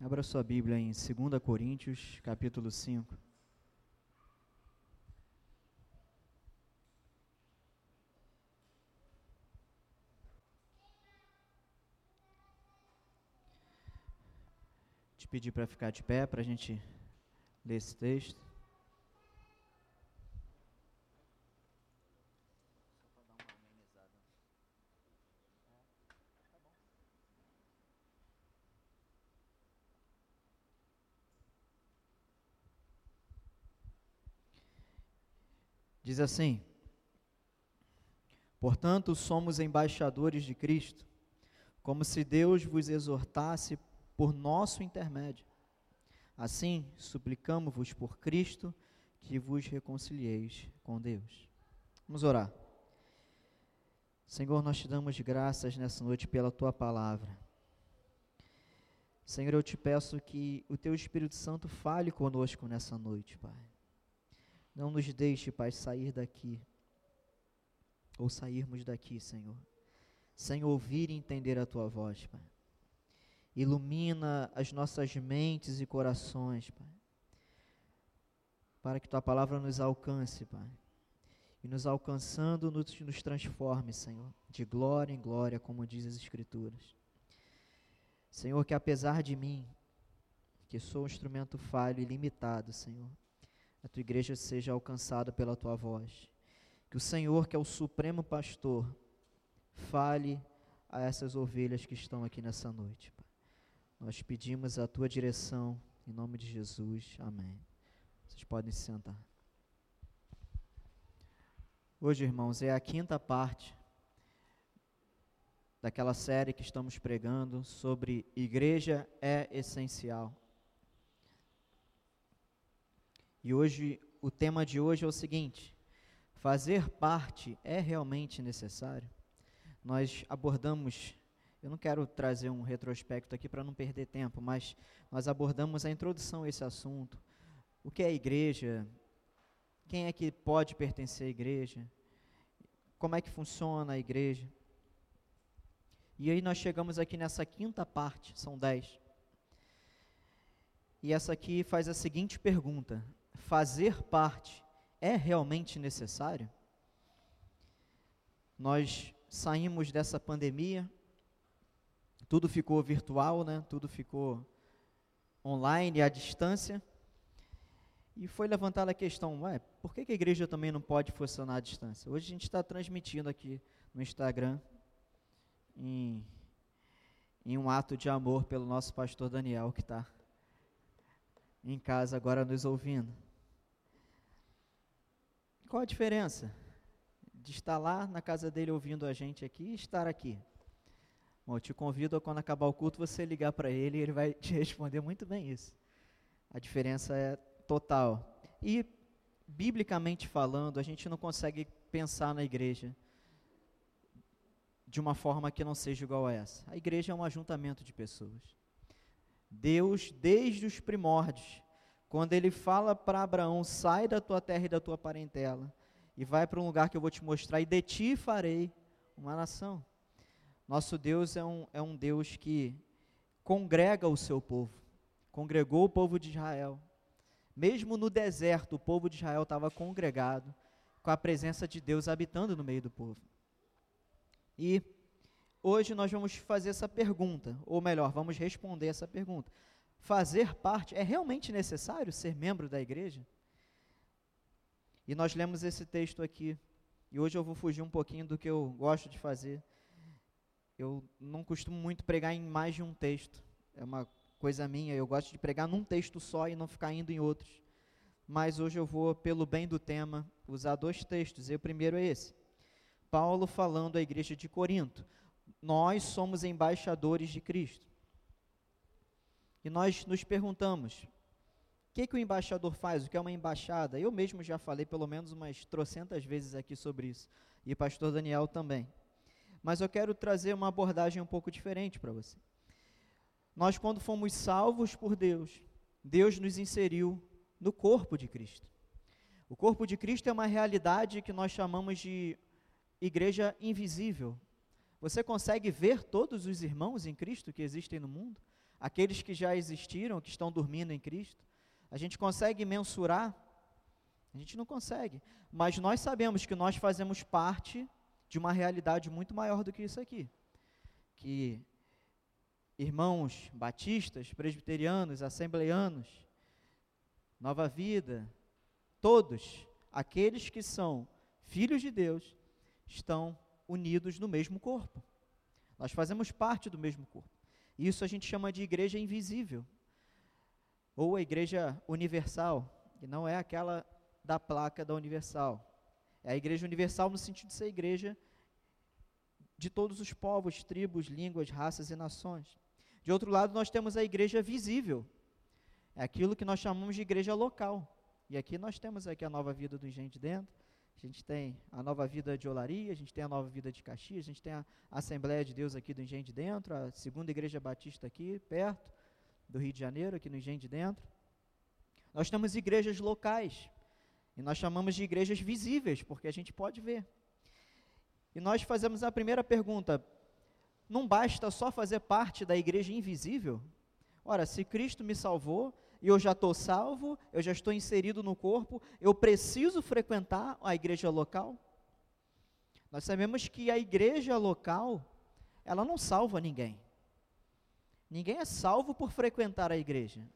Abra sua Bíblia em 2 Coríntios, capítulo 5. Te pedir para ficar de pé para a gente ler esse texto. Diz assim: Portanto, somos embaixadores de Cristo, como se Deus vos exortasse por nosso intermédio. Assim, suplicamos-vos por Cristo que vos reconcilieis com Deus. Vamos orar. Senhor, nós te damos graças nessa noite pela tua palavra. Senhor, eu te peço que o teu Espírito Santo fale conosco nessa noite, Pai. Não nos deixe, Pai, sair daqui, ou sairmos daqui, Senhor, sem ouvir e entender a Tua voz, Pai. Ilumina as nossas mentes e corações, Pai, para que Tua palavra nos alcance, Pai. E nos alcançando, nos, nos transforme, Senhor, de glória em glória, como diz as Escrituras. Senhor, que apesar de mim, que sou um instrumento falho e limitado, Senhor, a tua igreja seja alcançada pela tua voz. Que o Senhor, que é o supremo pastor, fale a essas ovelhas que estão aqui nessa noite. Nós pedimos a tua direção em nome de Jesus. Amém. Vocês podem se sentar. Hoje, irmãos, é a quinta parte daquela série que estamos pregando sobre igreja é essencial. E hoje, o tema de hoje é o seguinte: fazer parte é realmente necessário? Nós abordamos, eu não quero trazer um retrospecto aqui para não perder tempo, mas nós abordamos a introdução a esse assunto. O que é igreja? Quem é que pode pertencer à igreja? Como é que funciona a igreja? E aí nós chegamos aqui nessa quinta parte, são dez. E essa aqui faz a seguinte pergunta: fazer parte é realmente necessário? Nós saímos dessa pandemia, tudo ficou virtual, né? Tudo ficou online, à distância. E foi levantada a questão, ué, por que, que a igreja também não pode funcionar à distância? Hoje a gente está transmitindo aqui no Instagram, em, em um ato de amor pelo nosso pastor Daniel, que está em casa agora nos ouvindo. Qual a diferença de estar lá na casa dele ouvindo a gente aqui e estar aqui? Bom, eu te convido a quando acabar o culto você ligar para ele e ele vai te responder muito bem isso. A diferença é total. E, biblicamente falando, a gente não consegue pensar na igreja de uma forma que não seja igual a essa. A igreja é um ajuntamento de pessoas. Deus, desde os primórdios, quando ele fala para Abraão: sai da tua terra e da tua parentela, e vai para um lugar que eu vou te mostrar, e de ti farei uma nação. Nosso Deus é um, é um Deus que congrega o seu povo, congregou o povo de Israel. Mesmo no deserto, o povo de Israel estava congregado, com a presença de Deus habitando no meio do povo. E hoje nós vamos fazer essa pergunta, ou melhor, vamos responder essa pergunta fazer parte, é realmente necessário ser membro da igreja? E nós lemos esse texto aqui, e hoje eu vou fugir um pouquinho do que eu gosto de fazer. Eu não costumo muito pregar em mais de um texto, é uma coisa minha, eu gosto de pregar num texto só e não ficar indo em outros. Mas hoje eu vou, pelo bem do tema, usar dois textos, e o primeiro é esse. Paulo falando à igreja de Corinto: Nós somos embaixadores de Cristo. E nós nos perguntamos: o que, que o embaixador faz? O que é uma embaixada? Eu mesmo já falei pelo menos umas trocentas vezes aqui sobre isso, e o pastor Daniel também. Mas eu quero trazer uma abordagem um pouco diferente para você. Nós, quando fomos salvos por Deus, Deus nos inseriu no corpo de Cristo. O corpo de Cristo é uma realidade que nós chamamos de igreja invisível. Você consegue ver todos os irmãos em Cristo que existem no mundo? Aqueles que já existiram, que estão dormindo em Cristo? A gente consegue mensurar? A gente não consegue. Mas nós sabemos que nós fazemos parte de uma realidade muito maior do que isso aqui. Que irmãos batistas, presbiterianos, assembleianos, Nova Vida, todos aqueles que são filhos de Deus estão unidos no mesmo corpo. Nós fazemos parte do mesmo corpo. Isso a gente chama de igreja invisível, ou a igreja universal, que não é aquela da placa da universal. É a igreja universal no sentido de ser igreja de todos os povos, tribos, línguas, raças e nações. De outro lado, nós temos a igreja visível, é aquilo que nós chamamos de igreja local. E aqui nós temos aqui a nova vida do Engenho Dentro, a gente tem a nova vida de Olaria, a gente tem a nova vida de Caxias, a gente tem a Assembleia de Deus aqui do Engenho de Dentro, a segunda igreja batista aqui, perto do Rio de Janeiro, aqui no Engenho de Dentro. Nós temos igrejas locais, e nós chamamos de igrejas visíveis, porque a gente pode ver. E nós fazemos a primeira pergunta: não basta só fazer parte da igreja invisível? Ora, se Cristo me salvou, e eu já estou salvo, eu já estou inserido no corpo, eu preciso frequentar a igreja local? Nós sabemos que a igreja local, ela não salva ninguém. Ninguém é salvo por frequentar a igreja.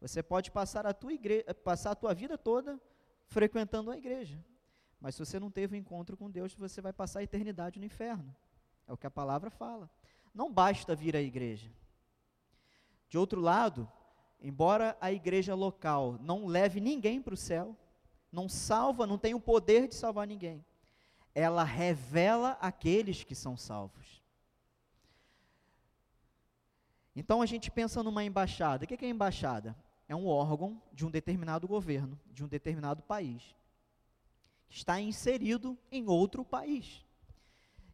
Você pode passar a tua, igre passar a tua vida toda frequentando a igreja. Mas se você não teve um encontro com Deus, você vai passar a eternidade no inferno. É o que a palavra fala. Não basta vir à igreja. De outro lado, embora a igreja local não leve ninguém para o céu, não salva, não tem o poder de salvar ninguém, ela revela aqueles que são salvos. Então a gente pensa numa embaixada. O que é embaixada? é um órgão de um determinado governo, de um determinado país, está inserido em outro país.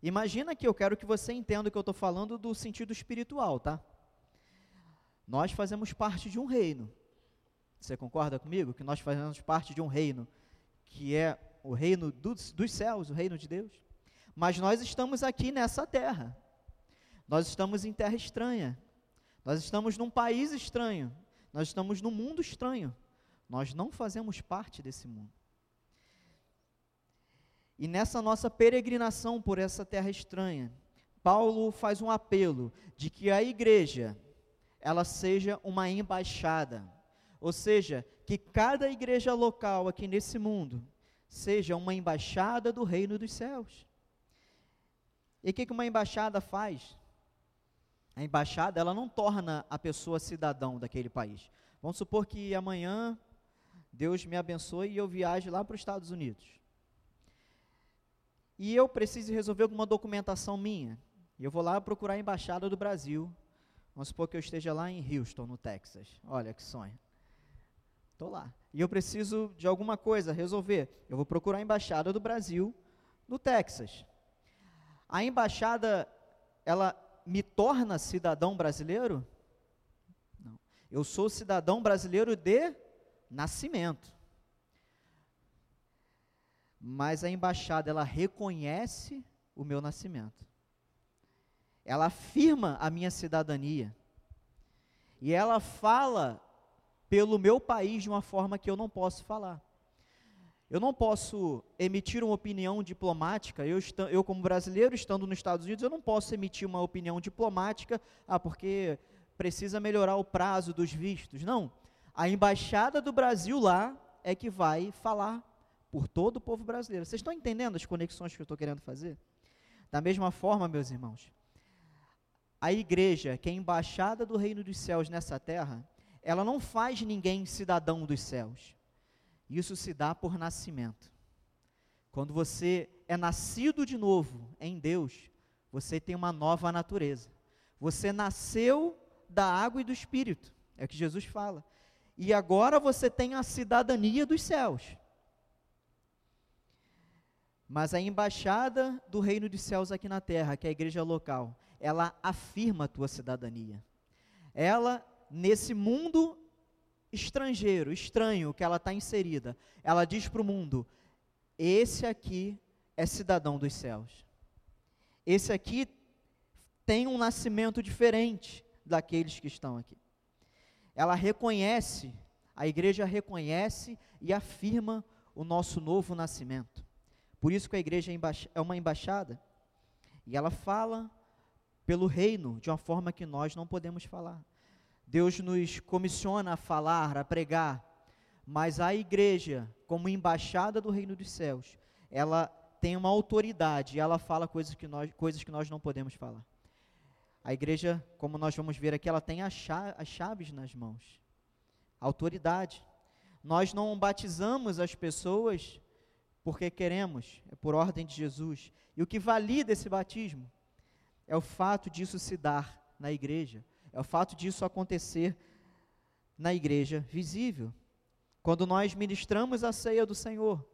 Imagina que eu quero que você entenda que eu estou falando do sentido espiritual, tá? Nós fazemos parte de um reino. Você concorda comigo? Que nós fazemos parte de um reino, que é o reino dos, dos céus, o reino de Deus. Mas nós estamos aqui nessa terra. Nós estamos em terra estranha. Nós estamos num país estranho. Nós estamos num mundo estranho. Nós não fazemos parte desse mundo. E nessa nossa peregrinação por essa terra estranha, Paulo faz um apelo de que a igreja ela seja uma embaixada, ou seja, que cada igreja local aqui nesse mundo seja uma embaixada do reino dos céus. E o que, uma embaixada faz? a embaixada ela não torna a pessoa cidadão daquele país. Vamos supor que amanhã Deus me abençoe e eu viaje lá para os Estados Unidos. E eu preciso resolver alguma documentação minha. Eu vou lá procurar a embaixada do Brasil. Vamos supor que eu esteja lá em Houston, no Texas. Olha que sonho. Estou lá. E eu preciso de alguma coisa resolver. Eu vou procurar a embaixada do Brasil no Texas. A embaixada, ela me torna cidadão brasileiro? Não. Eu sou cidadão brasileiro de nascimento. Mas a embaixada, ela reconhece o meu nascimento. Ela afirma a minha cidadania. E ela fala pelo meu país de uma forma que eu não posso falar. Eu não posso emitir uma opinião diplomática, eu, eu, como brasileiro estando nos Estados Unidos, eu não posso emitir uma opinião diplomática, ah, porque precisa melhorar o prazo dos vistos. Não. A embaixada do Brasil lá é que vai falar por todo o povo brasileiro. Vocês estão entendendo as conexões que eu estou querendo fazer? Da mesma forma, meus irmãos, a igreja, que é embaixada do reino dos céus nessa terra, ela não faz ninguém cidadão dos céus. Isso se dá por nascimento. Quando você é nascido de novo em Deus, você tem uma nova natureza. Você nasceu da água e do espírito, é o que Jesus fala. E agora você tem a cidadania dos céus. Mas a embaixada do reino dos céus aqui na terra, que é a igreja local, ela afirma a tua cidadania. Ela, nesse mundo estrangeiro, estranho que ela está inserida, ela diz para o mundo: esse aqui é cidadão dos céus. Esse aqui tem um nascimento diferente daqueles que estão aqui. Ela reconhece, a igreja reconhece e afirma o nosso novo nascimento. Por isso que a igreja é, é uma embaixada. E ela fala pelo reino de uma forma que nós não podemos falar. Deus nos comissiona a falar, a pregar, mas a igreja, como embaixada do reino dos céus, ela tem uma autoridade ela fala coisas que nós, coisas que nós não podemos falar. A igreja, como nós vamos ver aqui, ela tem as chaves nas mãos. Autoridade. Nós não batizamos as pessoas porque queremos, é por ordem de Jesus. E o que valida esse batismo é o fato disso se dar na igreja, é o fato disso acontecer na igreja visível. Quando nós ministramos a ceia do Senhor,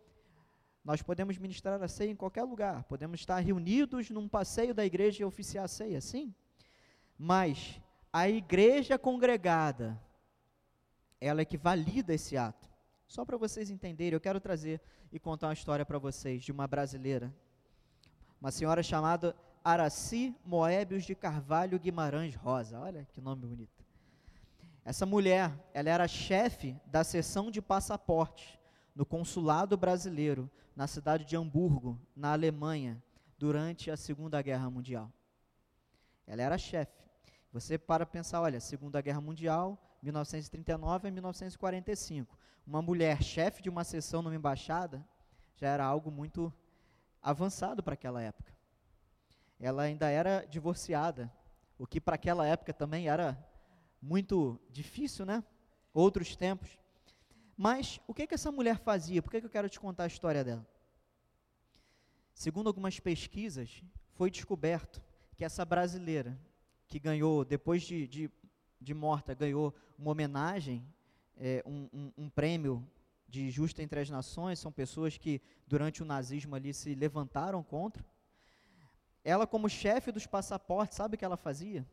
nós podemos ministrar a ceia em qualquer lugar, podemos estar reunidos num passeio da igreja e oficiar a ceia, sim. Mas a igreja congregada, ela é que valida esse ato. Só para vocês entenderem, eu quero trazer e contar uma história para vocês de uma brasileira, uma senhora chamada Araci Moebius de Carvalho Guimarães Rosa. Olha que nome bonito. Essa mulher, ela era chefe da seção de passaportes no consulado brasileiro na cidade de Hamburgo, na Alemanha, durante a Segunda Guerra Mundial. Ela era chefe. Você para pensar, olha, Segunda Guerra Mundial, 1939 a 1945 uma mulher chefe de uma seção numa embaixada já era algo muito avançado para aquela época. Ela ainda era divorciada, o que para aquela época também era muito difícil, né? Outros tempos. Mas o que que essa mulher fazia? Por que, que eu quero te contar a história dela? Segundo algumas pesquisas, foi descoberto que essa brasileira, que ganhou, depois de, de, de morta, ganhou uma homenagem é, um, um, um prêmio de justa entre as nações, são pessoas que durante o nazismo ali se levantaram contra. Ela, como chefe dos passaportes, sabe o que ela fazia?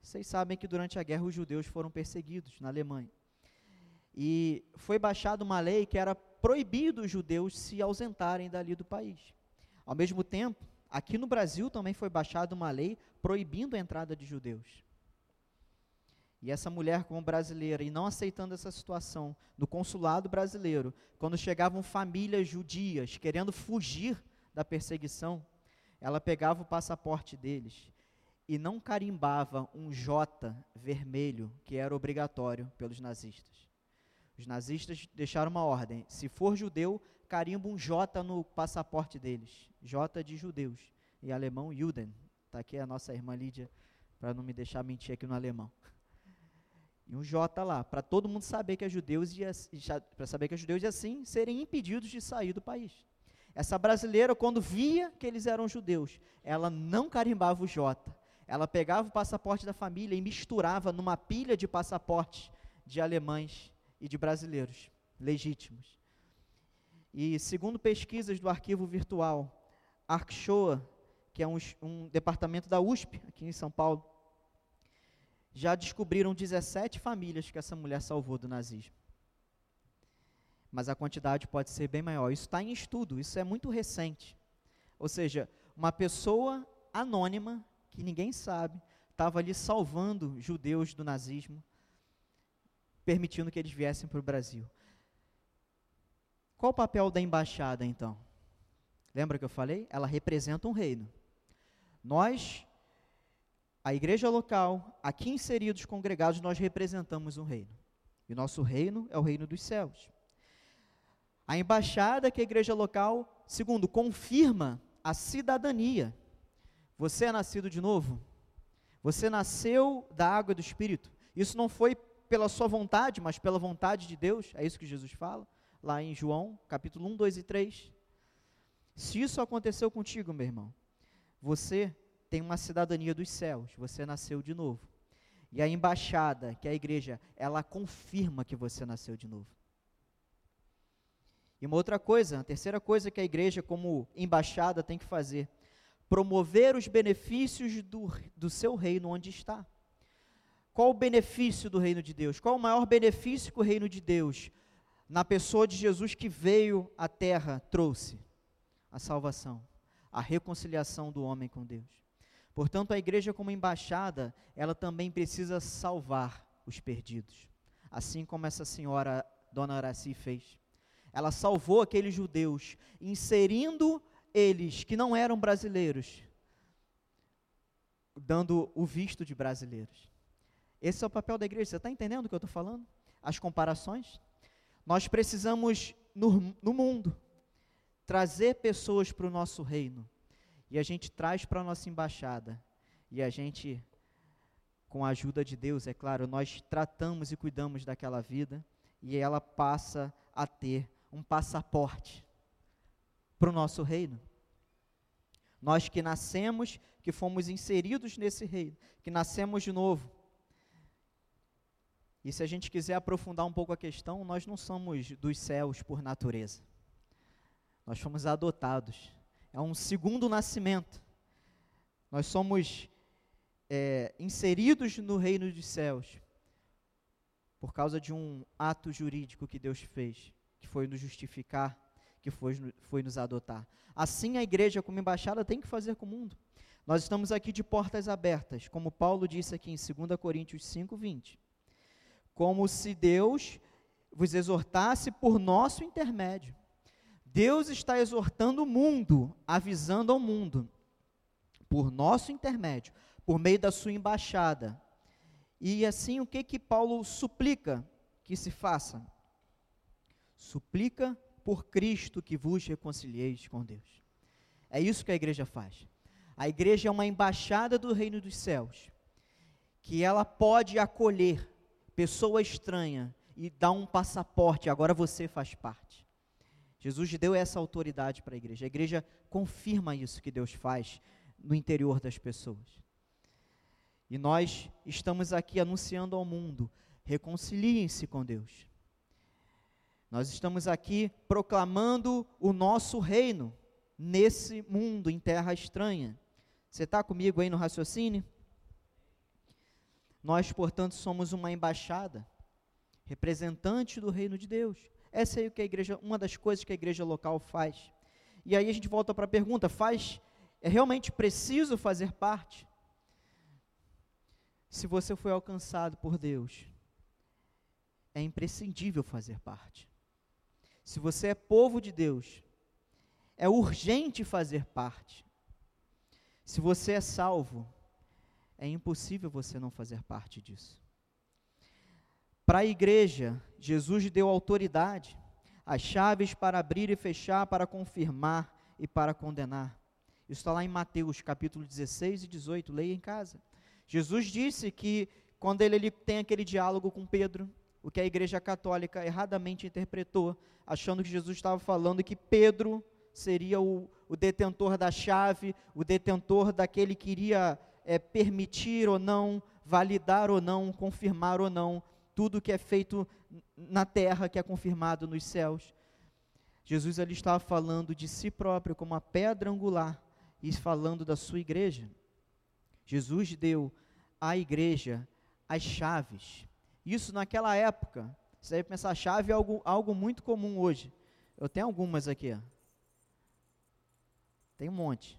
Vocês sabem que durante a guerra os judeus foram perseguidos na Alemanha. E foi baixada uma lei que era proibido os judeus se ausentarem dali do país. Ao mesmo tempo, aqui no Brasil também foi baixada uma lei proibindo a entrada de judeus. E essa mulher, como brasileira, e não aceitando essa situação, no consulado brasileiro, quando chegavam famílias judias querendo fugir da perseguição, ela pegava o passaporte deles e não carimbava um J vermelho, que era obrigatório pelos nazistas. Os nazistas deixaram uma ordem: se for judeu, carimba um J no passaporte deles. J de judeus. Em alemão, Juden. Está aqui a nossa irmã Lídia, para não me deixar mentir aqui no alemão. E um J lá, para todo mundo saber que é judeus e para saber que é judeus e assim serem impedidos de sair do país. Essa brasileira, quando via que eles eram judeus, ela não carimbava o J. Ela pegava o passaporte da família e misturava numa pilha de passaportes de alemães e de brasileiros legítimos. E segundo pesquisas do arquivo virtual ArcShoa, que é um, um departamento da USP, aqui em São Paulo, já descobriram 17 famílias que essa mulher salvou do nazismo. Mas a quantidade pode ser bem maior. Isso está em estudo, isso é muito recente. Ou seja, uma pessoa anônima, que ninguém sabe, estava ali salvando judeus do nazismo, permitindo que eles viessem para o Brasil. Qual o papel da embaixada, então? Lembra que eu falei? Ela representa um reino. Nós a igreja local, aqui inseridos, congregados, nós representamos um reino. E o nosso reino é o reino dos céus. A embaixada que a igreja local, segundo, confirma a cidadania. Você é nascido de novo? Você nasceu da água do Espírito. Isso não foi pela sua vontade, mas pela vontade de Deus. É isso que Jesus fala, lá em João, capítulo 1, 2 e 3. Se isso aconteceu contigo, meu irmão, você tem uma cidadania dos céus, você nasceu de novo. E a embaixada, que é a igreja, ela confirma que você nasceu de novo. E uma outra coisa, a terceira coisa que a igreja, como embaixada, tem que fazer: promover os benefícios do, do seu reino onde está. Qual o benefício do reino de Deus? Qual o maior benefício que o reino de Deus, na pessoa de Jesus que veio à terra, trouxe? A salvação, a reconciliação do homem com Deus. Portanto, a igreja, como embaixada, ela também precisa salvar os perdidos. Assim como essa senhora, Dona Araci, fez. Ela salvou aqueles judeus, inserindo eles que não eram brasileiros, dando o visto de brasileiros. Esse é o papel da igreja. Você está entendendo o que eu estou falando? As comparações? Nós precisamos, no, no mundo, trazer pessoas para o nosso reino. E a gente traz para a nossa embaixada. E a gente, com a ajuda de Deus, é claro, nós tratamos e cuidamos daquela vida. E ela passa a ter um passaporte para o nosso reino. Nós que nascemos, que fomos inseridos nesse reino, que nascemos de novo. E se a gente quiser aprofundar um pouco a questão, nós não somos dos céus por natureza. Nós fomos adotados. É um segundo nascimento. Nós somos é, inseridos no reino dos céus por causa de um ato jurídico que Deus fez, que foi nos justificar, que foi, foi nos adotar. Assim a igreja, como embaixada, tem que fazer com o mundo. Nós estamos aqui de portas abertas, como Paulo disse aqui em 2 Coríntios 5, 20. Como se Deus vos exortasse por nosso intermédio. Deus está exortando o mundo, avisando ao mundo, por nosso intermédio, por meio da sua embaixada. E assim, o que que Paulo suplica que se faça? Suplica por Cristo que vos reconcilieis com Deus. É isso que a igreja faz. A igreja é uma embaixada do reino dos céus, que ela pode acolher pessoa estranha e dar um passaporte, agora você faz parte. Jesus deu essa autoridade para a igreja. A igreja confirma isso que Deus faz no interior das pessoas. E nós estamos aqui anunciando ao mundo: reconciliem-se com Deus. Nós estamos aqui proclamando o nosso reino nesse mundo, em terra estranha. Você está comigo aí no raciocínio? Nós, portanto, somos uma embaixada, representante do reino de Deus. Essa é o que a igreja, uma das coisas que a igreja local faz. E aí a gente volta para a pergunta: faz é realmente preciso fazer parte? Se você foi alcançado por Deus, é imprescindível fazer parte. Se você é povo de Deus, é urgente fazer parte. Se você é salvo, é impossível você não fazer parte disso. Para a igreja, Jesus deu autoridade, as chaves para abrir e fechar, para confirmar e para condenar. Isso está lá em Mateus capítulo 16 e 18, leia em casa. Jesus disse que quando ele, ele tem aquele diálogo com Pedro, o que a igreja católica erradamente interpretou, achando que Jesus estava falando que Pedro seria o, o detentor da chave, o detentor daquele que iria é, permitir ou não, validar ou não, confirmar ou não, tudo que é feito na terra que é confirmado nos céus. Jesus ali estava falando de si próprio como a pedra angular e falando da sua igreja. Jesus deu à igreja as chaves isso naquela época, você deve pensar, chave é algo, algo muito comum hoje. Eu tenho algumas aqui. Ó. Tem um monte.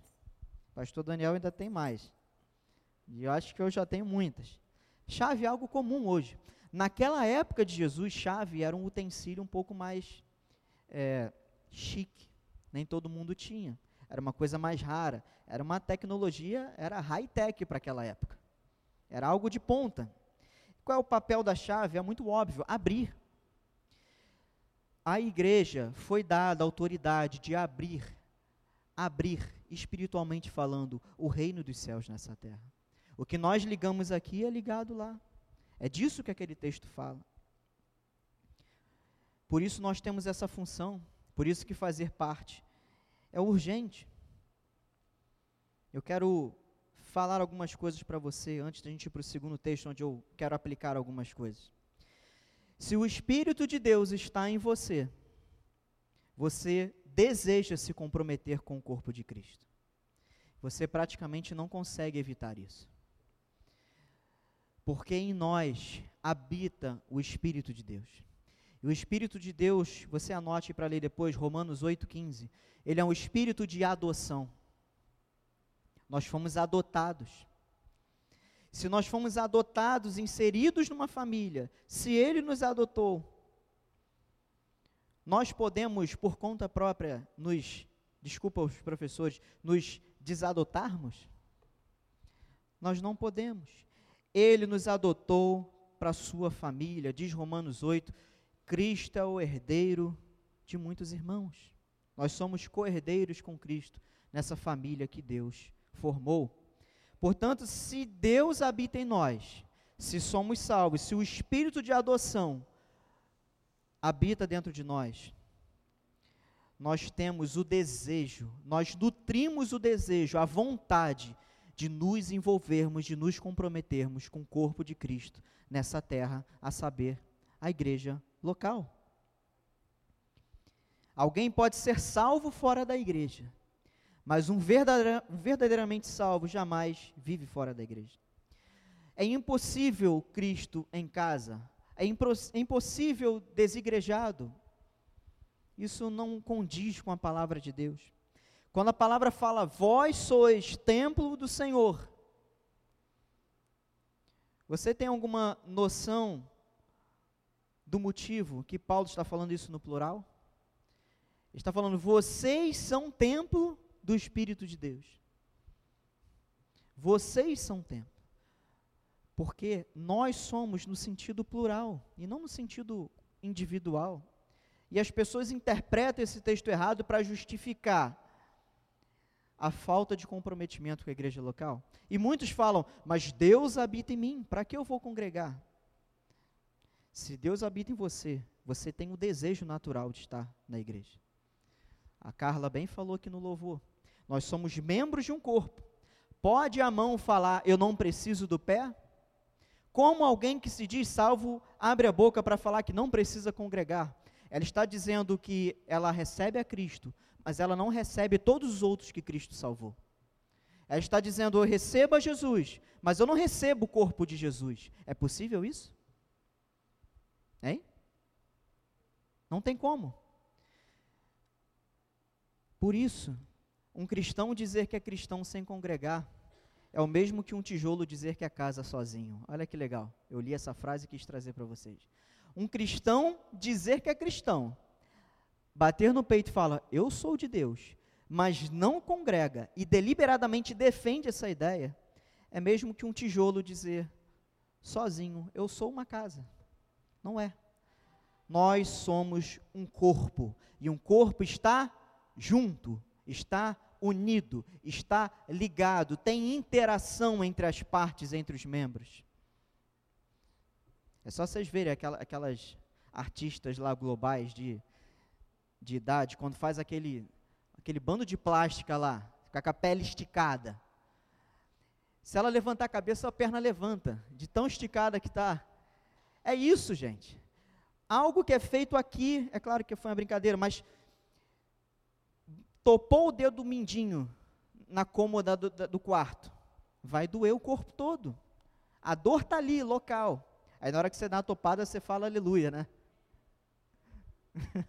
Pastor Daniel ainda tem mais. E eu acho que eu já tenho muitas. Chave é algo comum hoje. Naquela época de Jesus, chave era um utensílio um pouco mais é, chique. Nem todo mundo tinha. Era uma coisa mais rara. Era uma tecnologia, era high-tech para aquela época. Era algo de ponta. Qual é o papel da chave? É muito óbvio: abrir. A igreja foi dada a autoridade de abrir, abrir, espiritualmente falando, o reino dos céus nessa terra. O que nós ligamos aqui é ligado lá. É disso que aquele texto fala. Por isso nós temos essa função, por isso que fazer parte é urgente. Eu quero falar algumas coisas para você antes da gente ir para o segundo texto, onde eu quero aplicar algumas coisas. Se o Espírito de Deus está em você, você deseja se comprometer com o corpo de Cristo. Você praticamente não consegue evitar isso. Porque em nós habita o Espírito de Deus. E o Espírito de Deus, você anote para ler depois, Romanos 8,15, ele é um espírito de adoção. Nós fomos adotados. Se nós fomos adotados, inseridos numa família, se Ele nos adotou, nós podemos, por conta própria, nos, desculpa os professores, nos desadotarmos? Nós não podemos. Ele nos adotou para sua família, diz Romanos 8, Cristo é o herdeiro de muitos irmãos. Nós somos co-herdeiros com Cristo nessa família que Deus formou. Portanto, se Deus habita em nós, se somos salvos, se o espírito de adoção habita dentro de nós, nós temos o desejo, nós nutrimos o desejo, a vontade de nos envolvermos, de nos comprometermos com o corpo de Cristo nessa terra, a saber, a igreja local. Alguém pode ser salvo fora da igreja, mas um, verdadeira, verdadeiramente salvo jamais vive fora da igreja. É impossível Cristo em casa, é, é impossível desigrejado. Isso não condiz com a palavra de Deus. Quando a palavra fala, vós sois templo do Senhor, você tem alguma noção do motivo que Paulo está falando isso no plural? Ele está falando, vocês são templo do Espírito de Deus. Vocês são templo. Porque nós somos no sentido plural e não no sentido individual. E as pessoas interpretam esse texto errado para justificar a falta de comprometimento com a igreja local. E muitos falam, mas Deus habita em mim, para que eu vou congregar? Se Deus habita em você, você tem o desejo natural de estar na igreja. A Carla bem falou aqui no louvor. Nós somos membros de um corpo. Pode a mão falar, eu não preciso do pé? Como alguém que se diz salvo abre a boca para falar que não precisa congregar? Ela está dizendo que ela recebe a Cristo, mas ela não recebe todos os outros que Cristo salvou. Ela está dizendo: Eu recebo a Jesus, mas eu não recebo o corpo de Jesus. É possível isso? Hein? Não tem como. Por isso, um cristão dizer que é cristão sem congregar é o mesmo que um tijolo dizer que é casa sozinho. Olha que legal. Eu li essa frase e quis trazer para vocês. Um cristão dizer que é cristão, bater no peito e falar, eu sou de Deus, mas não congrega e deliberadamente defende essa ideia, é mesmo que um tijolo dizer sozinho, eu sou uma casa. Não é. Nós somos um corpo e um corpo está junto, está unido, está ligado, tem interação entre as partes, entre os membros. É só vocês verem aquela, aquelas artistas lá globais de, de idade, quando faz aquele, aquele bando de plástica lá, com a pele esticada. Se ela levantar a cabeça, a perna levanta, de tão esticada que está. É isso, gente. Algo que é feito aqui, é claro que foi uma brincadeira, mas topou o dedo do mindinho na cômoda do, do quarto, vai doer o corpo todo. A dor está ali, local. Aí na hora que você dá a topada, você fala aleluia, né?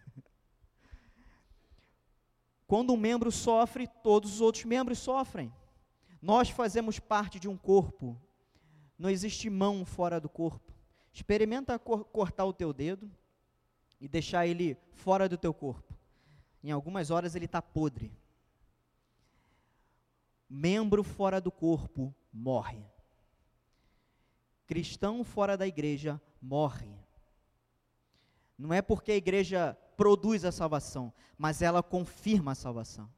Quando um membro sofre, todos os outros membros sofrem. Nós fazemos parte de um corpo. Não existe mão fora do corpo. Experimenta cor cortar o teu dedo e deixar ele fora do teu corpo em algumas horas ele está podre. Membro fora do corpo morre. Cristão fora da igreja morre. Não é porque a igreja produz a salvação, mas ela confirma a salvação.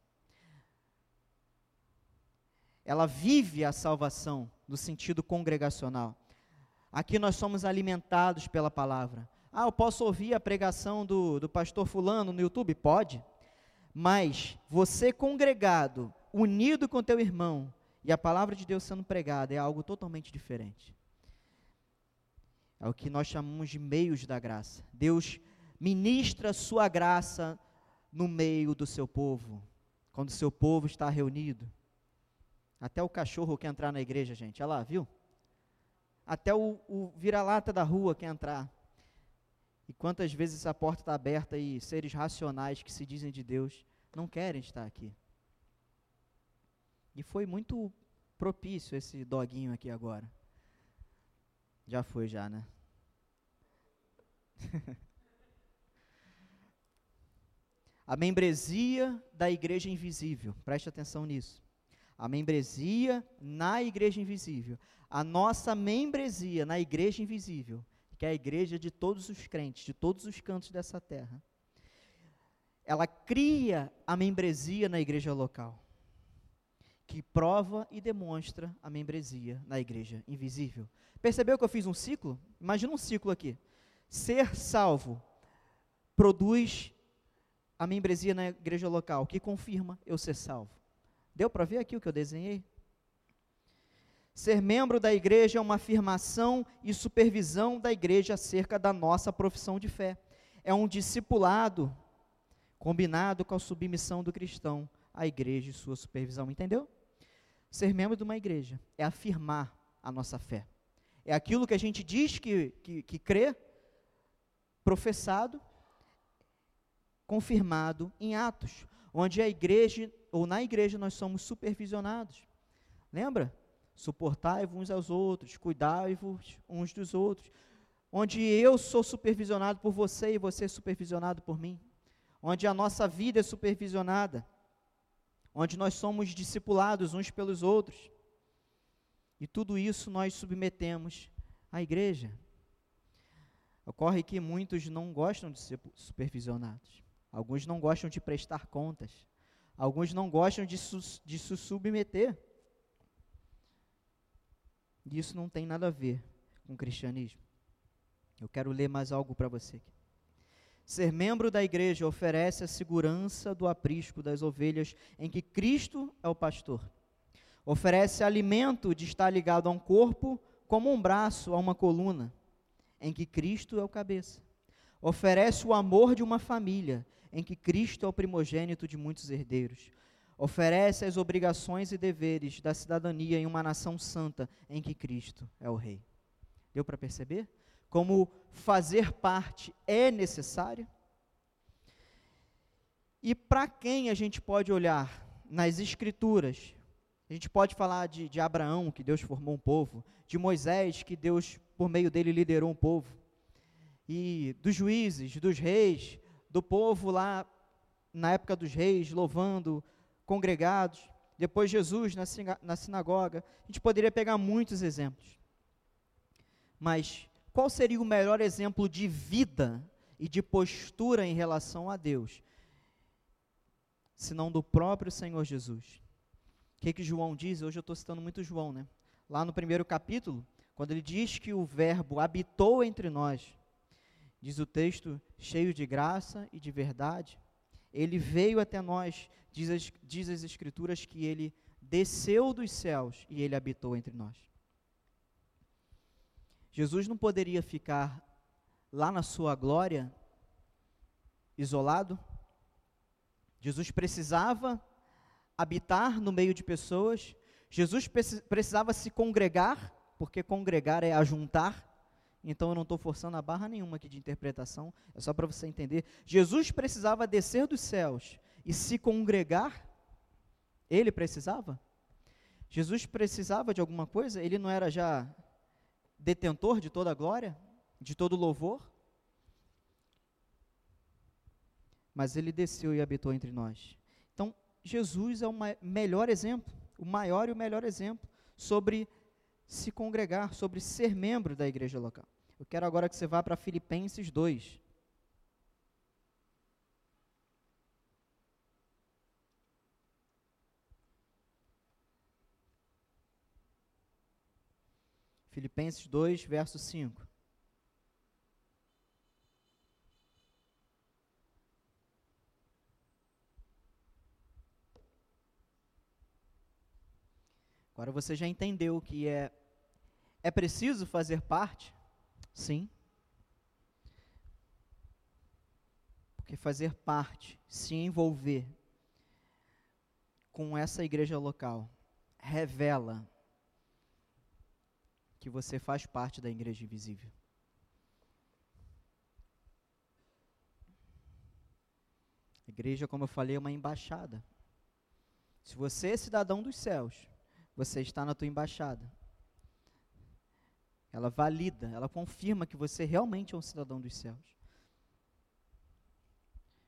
Ela vive a salvação no sentido congregacional. Aqui nós somos alimentados pela palavra. Ah, eu posso ouvir a pregação do, do pastor Fulano no YouTube? Pode. Mas você congregado, unido com teu irmão, e a palavra de Deus sendo pregada é algo totalmente diferente. É o que nós chamamos de meios da graça. Deus ministra sua graça no meio do seu povo, quando o seu povo está reunido. Até o cachorro quer entrar na igreja, gente. Olha lá, viu? Até o, o vira-lata da rua quer entrar. E quantas vezes essa porta está aberta e seres racionais que se dizem de Deus não querem estar aqui. E foi muito propício esse doguinho aqui agora. Já foi já, né? a membresia da igreja invisível. Preste atenção nisso. A membresia na igreja invisível. A nossa membresia na igreja invisível, que é a igreja de todos os crentes, de todos os cantos dessa terra. Ela cria a membresia na igreja local, que prova e demonstra a membresia na igreja invisível. Percebeu que eu fiz um ciclo? Imagina um ciclo aqui. Ser salvo produz a membresia na igreja local, que confirma eu ser salvo. Deu para ver aqui o que eu desenhei? Ser membro da igreja é uma afirmação e supervisão da igreja acerca da nossa profissão de fé. É um discipulado combinado com a submissão do cristão à igreja e sua supervisão. Entendeu? Ser membro de uma igreja é afirmar a nossa fé. É aquilo que a gente diz que, que, que crê, professado confirmado em Atos, onde a igreja, ou na igreja, nós somos supervisionados. Lembra? Suportai-vos uns aos outros, cuidai-vos uns dos outros. Onde eu sou supervisionado por você e você é supervisionado por mim. Onde a nossa vida é supervisionada. Onde nós somos discipulados uns pelos outros. E tudo isso nós submetemos à igreja. Ocorre que muitos não gostam de ser supervisionados. Alguns não gostam de prestar contas. Alguns não gostam de, su de se submeter. E isso não tem nada a ver com o cristianismo. Eu quero ler mais algo para você aqui. Ser membro da igreja oferece a segurança do aprisco das ovelhas em que Cristo é o pastor. Oferece alimento de estar ligado a um corpo como um braço a uma coluna, em que Cristo é o cabeça. Oferece o amor de uma família em que Cristo é o primogênito de muitos herdeiros. Oferece as obrigações e deveres da cidadania em uma nação santa em que Cristo é o Rei. Deu para perceber? Como fazer parte é necessário? E para quem a gente pode olhar nas Escrituras? A gente pode falar de, de Abraão, que Deus formou um povo, de Moisés, que Deus, por meio dele, liderou um povo, e dos juízes, dos reis, do povo lá na época dos reis, louvando, congregados. Depois Jesus na, na sinagoga. A gente poderia pegar muitos exemplos. Mas qual seria o melhor exemplo de vida e de postura em relação a Deus, senão do próprio Senhor Jesus? O que, que João diz? Hoje eu estou citando muito João, né? Lá no primeiro capítulo, quando ele diz que o Verbo habitou entre nós, diz o texto, cheio de graça e de verdade. Ele veio até nós, diz as, diz as Escrituras, que ele desceu dos céus e ele habitou entre nós. Jesus não poderia ficar lá na sua glória, isolado. Jesus precisava habitar no meio de pessoas. Jesus precisava se congregar, porque congregar é ajuntar. Então eu não estou forçando a barra nenhuma aqui de interpretação, é só para você entender. Jesus precisava descer dos céus e se congregar. Ele precisava? Jesus precisava de alguma coisa? Ele não era já detentor de toda a glória, de todo o louvor? Mas ele desceu e habitou entre nós. Então, Jesus é o melhor exemplo, o maior e o melhor exemplo sobre se congregar, sobre ser membro da igreja local. Eu quero agora que você vá para Filipenses 2. Filipenses 2, verso 5. Agora você já entendeu que é é preciso fazer parte Sim. Porque fazer parte, se envolver com essa igreja local, revela que você faz parte da igreja invisível. A igreja, como eu falei, é uma embaixada. Se você é cidadão dos céus, você está na tua embaixada. Ela valida, ela confirma que você realmente é um cidadão dos céus.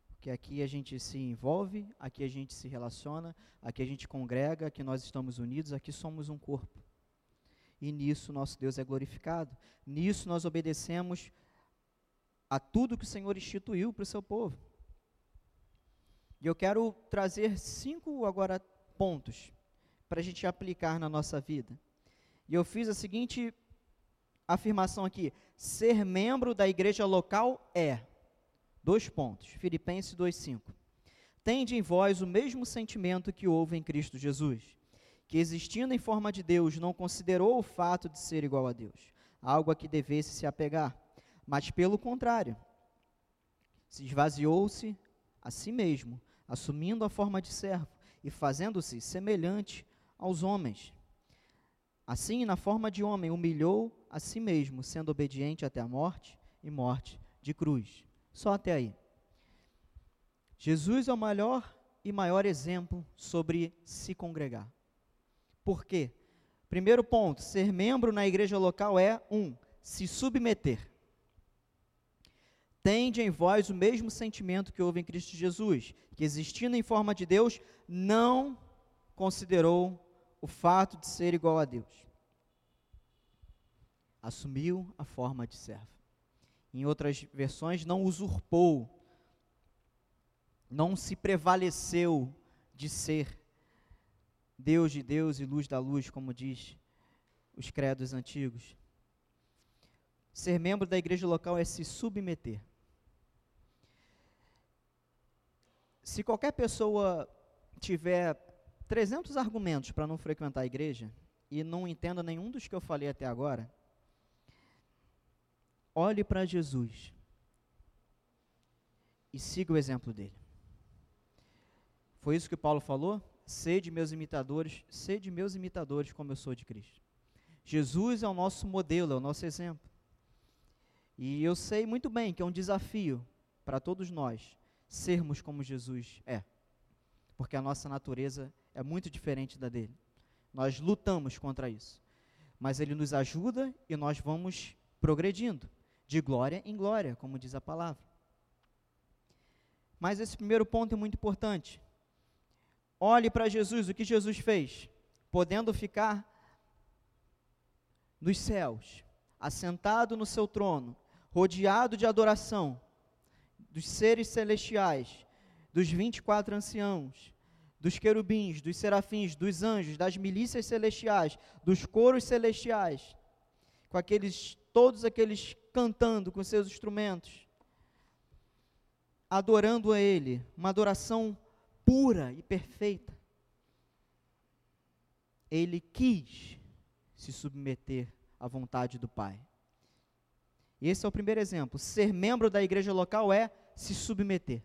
Porque aqui a gente se envolve, aqui a gente se relaciona, aqui a gente congrega, aqui nós estamos unidos, aqui somos um corpo. E nisso nosso Deus é glorificado. Nisso nós obedecemos a tudo que o Senhor instituiu para o seu povo. E eu quero trazer cinco agora pontos para a gente aplicar na nossa vida. E eu fiz a seguinte afirmação aqui: ser membro da igreja local é. Dois pontos. Filipenses 2,5. Tende em vós o mesmo sentimento que houve em Cristo Jesus, que existindo em forma de Deus, não considerou o fato de ser igual a Deus, algo a que devesse se apegar, mas pelo contrário, se esvaziou-se a si mesmo, assumindo a forma de servo e fazendo-se semelhante aos homens. Assim, na forma de homem, humilhou a si mesmo, sendo obediente até a morte e morte de cruz. Só até aí. Jesus é o maior e maior exemplo sobre se congregar. Por quê? Primeiro ponto, ser membro na igreja local é um, se submeter. Tende em vós o mesmo sentimento que houve em Cristo Jesus, que existindo em forma de Deus, não considerou o fato de ser igual a Deus. Assumiu a forma de servo. Em outras versões, não usurpou, não se prevaleceu de ser Deus de Deus e luz da luz, como diz os credos antigos. Ser membro da igreja local é se submeter. Se qualquer pessoa tiver 300 argumentos para não frequentar a igreja e não entenda nenhum dos que eu falei até agora, olhe para Jesus e siga o exemplo dele. Foi isso que Paulo falou? Sede meus imitadores, sede meus imitadores como eu sou de Cristo. Jesus é o nosso modelo, é o nosso exemplo. E eu sei muito bem que é um desafio para todos nós sermos como Jesus é, porque a nossa natureza é muito diferente da dele. Nós lutamos contra isso. Mas ele nos ajuda e nós vamos progredindo, de glória em glória, como diz a palavra. Mas esse primeiro ponto é muito importante. Olhe para Jesus, o que Jesus fez, podendo ficar nos céus, assentado no seu trono, rodeado de adoração, dos seres celestiais, dos 24 anciãos, dos querubins, dos serafins, dos anjos, das milícias celestiais, dos coros celestiais, com aqueles todos aqueles cantando com seus instrumentos, adorando a ele, uma adoração pura e perfeita. Ele quis se submeter à vontade do Pai. Esse é o primeiro exemplo. Ser membro da igreja local é se submeter.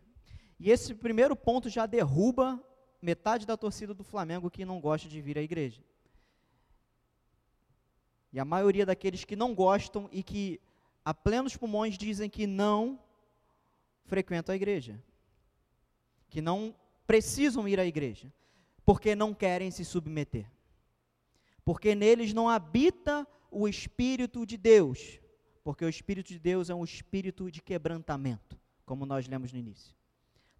E esse primeiro ponto já derruba metade da torcida do Flamengo que não gosta de vir à igreja. E a maioria daqueles que não gostam e que a plenos pulmões dizem que não frequentam a igreja. Que não precisam ir à igreja. Porque não querem se submeter. Porque neles não habita o Espírito de Deus. Porque o Espírito de Deus é um espírito de quebrantamento, como nós lemos no início.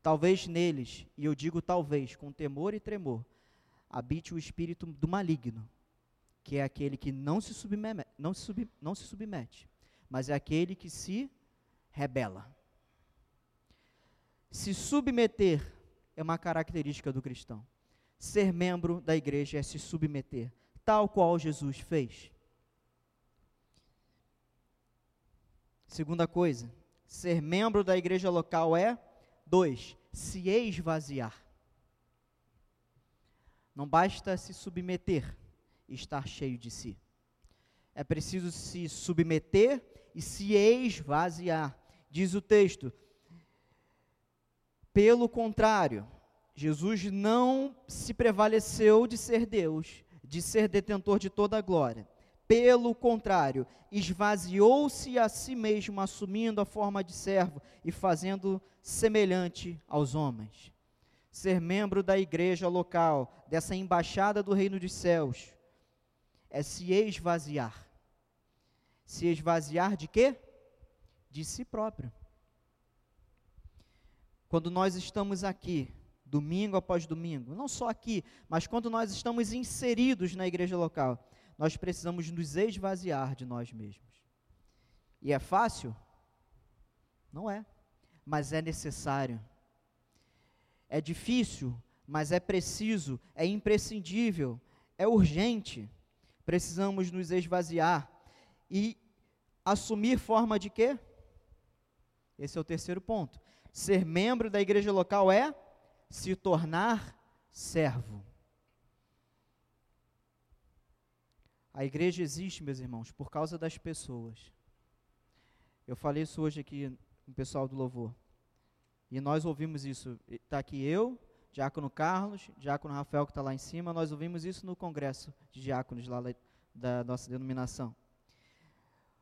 Talvez neles, e eu digo talvez, com temor e tremor, habite o espírito do maligno, que é aquele que não se, submete, não se, não se submete, mas é aquele que se rebela. Se submeter é uma característica do cristão. Ser membro da igreja é se submeter, tal qual Jesus fez. Segunda coisa, ser membro da igreja local é Dois, se esvaziar. Não basta se submeter e estar cheio de si. É preciso se submeter e se esvaziar. Diz o texto. Pelo contrário, Jesus não se prevaleceu de ser Deus, de ser detentor de toda a glória. Pelo contrário, esvaziou-se a si mesmo, assumindo a forma de servo e fazendo semelhante aos homens. ser membro da igreja local, dessa embaixada do reino dos céus, é se esvaziar. Se esvaziar de quê? De si próprio. Quando nós estamos aqui, domingo após domingo, não só aqui, mas quando nós estamos inseridos na igreja local, nós precisamos nos esvaziar de nós mesmos. E é fácil? Não é, mas é necessário. É difícil, mas é preciso, é imprescindível, é urgente. Precisamos nos esvaziar e assumir forma de quê? Esse é o terceiro ponto. Ser membro da igreja local é se tornar servo. A igreja existe, meus irmãos, por causa das pessoas. Eu falei isso hoje aqui com o pessoal do louvor. E nós ouvimos isso. Está aqui eu, Diácono Carlos, Diácono Rafael que está lá em cima. Nós ouvimos isso no congresso de diáconos lá da nossa denominação.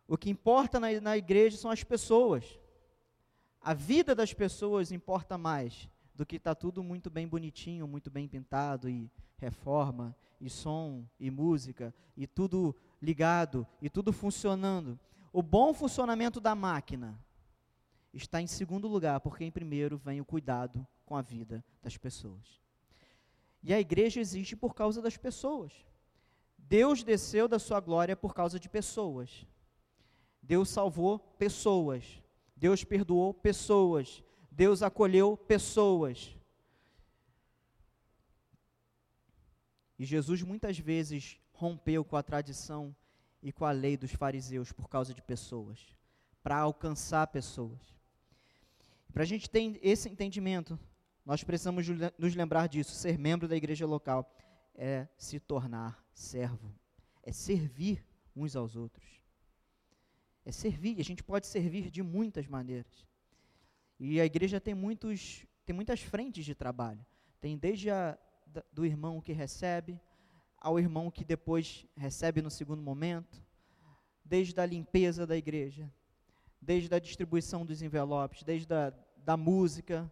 O que importa na, na igreja são as pessoas. A vida das pessoas importa mais do que está tudo muito bem bonitinho, muito bem pintado e reforma e som e música e tudo ligado e tudo funcionando. O bom funcionamento da máquina está em segundo lugar, porque em primeiro vem o cuidado com a vida das pessoas. E a igreja existe por causa das pessoas. Deus desceu da sua glória por causa de pessoas. Deus salvou pessoas. Deus perdoou pessoas. Deus acolheu pessoas. E Jesus muitas vezes rompeu com a tradição e com a lei dos fariseus por causa de pessoas, para alcançar pessoas. Para a gente ter esse entendimento, nós precisamos nos lembrar disso. Ser membro da igreja local é se tornar servo, é servir uns aos outros é servir. A gente pode servir de muitas maneiras. E a igreja tem, muitos, tem muitas frentes de trabalho. Tem desde a, do irmão que recebe, ao irmão que depois recebe no segundo momento, desde a limpeza da igreja, desde a distribuição dos envelopes, desde a da música,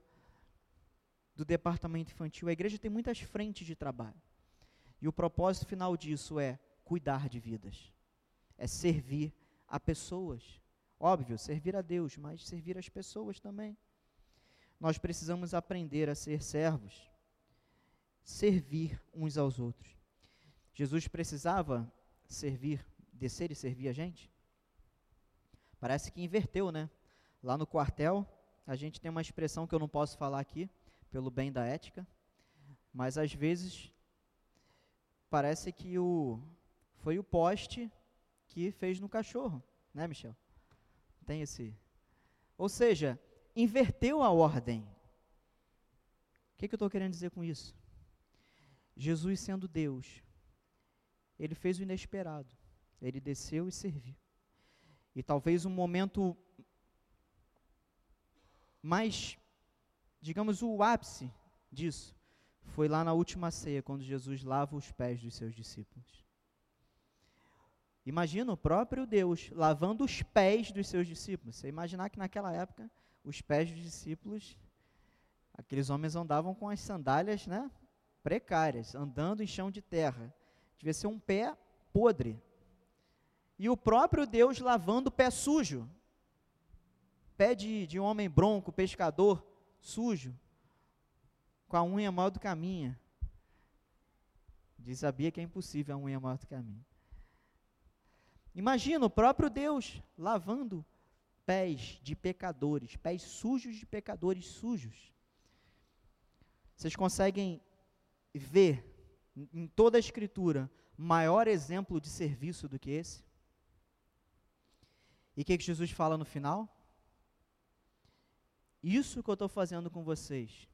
do departamento infantil. A igreja tem muitas frentes de trabalho. E o propósito final disso é cuidar de vidas, é servir a pessoas. Óbvio, servir a Deus, mas servir as pessoas também. Nós precisamos aprender a ser servos, servir uns aos outros. Jesus precisava servir, descer e servir a gente? Parece que inverteu, né? Lá no quartel, a gente tem uma expressão que eu não posso falar aqui, pelo bem da ética, mas às vezes parece que o foi o poste que fez no cachorro, né, Michel? Tem esse. Ou seja, inverteu a ordem. O que, que eu estou querendo dizer com isso? Jesus, sendo Deus, ele fez o inesperado. Ele desceu e serviu. E talvez um momento mais, digamos, o ápice disso foi lá na última ceia, quando Jesus lava os pés dos seus discípulos. Imagina o próprio Deus lavando os pés dos seus discípulos. Você imaginar que naquela época os pés dos discípulos, aqueles homens andavam com as sandálias, né, precárias, andando em chão de terra. Devia ser um pé podre. E o próprio Deus lavando o pé sujo. Pé de, de homem bronco, pescador, sujo, com a unha maior do que a minha. Diz sabia que é impossível a unha maior do que a minha. Imagina o próprio Deus lavando pés de pecadores, pés sujos de pecadores sujos. Vocês conseguem ver em toda a Escritura maior exemplo de serviço do que esse? E o que, que Jesus fala no final? Isso que eu estou fazendo com vocês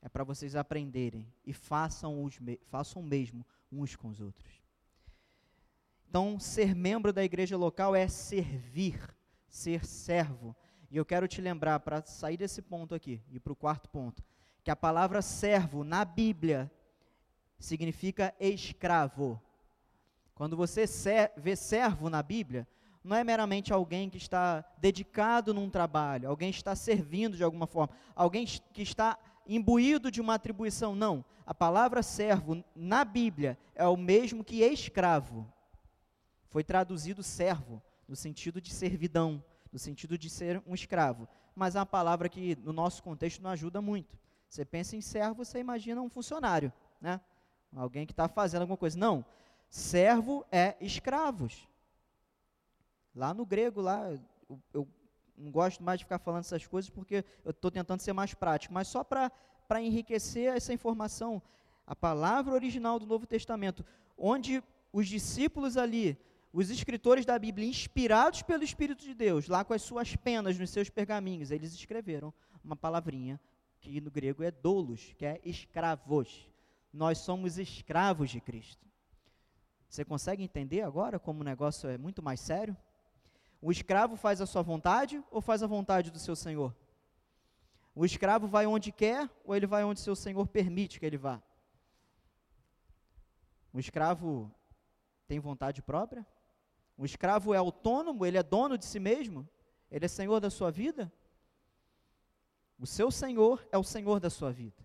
é para vocês aprenderem e façam, o mesmo uns com os outros. Então, ser membro da igreja local é servir, ser servo. E eu quero te lembrar, para sair desse ponto aqui e para o quarto ponto, que a palavra servo na Bíblia significa escravo. Quando você ser, vê servo na Bíblia, não é meramente alguém que está dedicado num trabalho, alguém que está servindo de alguma forma, alguém que está imbuído de uma atribuição. Não. A palavra servo na Bíblia é o mesmo que escravo. Foi traduzido servo, no sentido de servidão, no sentido de ser um escravo. Mas é uma palavra que, no nosso contexto, não ajuda muito. Você pensa em servo, você imagina um funcionário, né? Alguém que está fazendo alguma coisa. Não. Servo é escravos. Lá no grego, lá, eu, eu não gosto mais de ficar falando essas coisas porque eu estou tentando ser mais prático, mas só para enriquecer essa informação, a palavra original do Novo Testamento, onde os discípulos ali, os escritores da Bíblia, inspirados pelo Espírito de Deus, lá com as suas penas nos seus pergaminhos, eles escreveram uma palavrinha que no grego é doulos, que é escravos. Nós somos escravos de Cristo. Você consegue entender agora como o negócio é muito mais sério? O escravo faz a sua vontade ou faz a vontade do seu senhor? O escravo vai onde quer ou ele vai onde seu senhor permite que ele vá? O escravo tem vontade própria? O escravo é autônomo, ele é dono de si mesmo? Ele é senhor da sua vida? O seu senhor é o senhor da sua vida.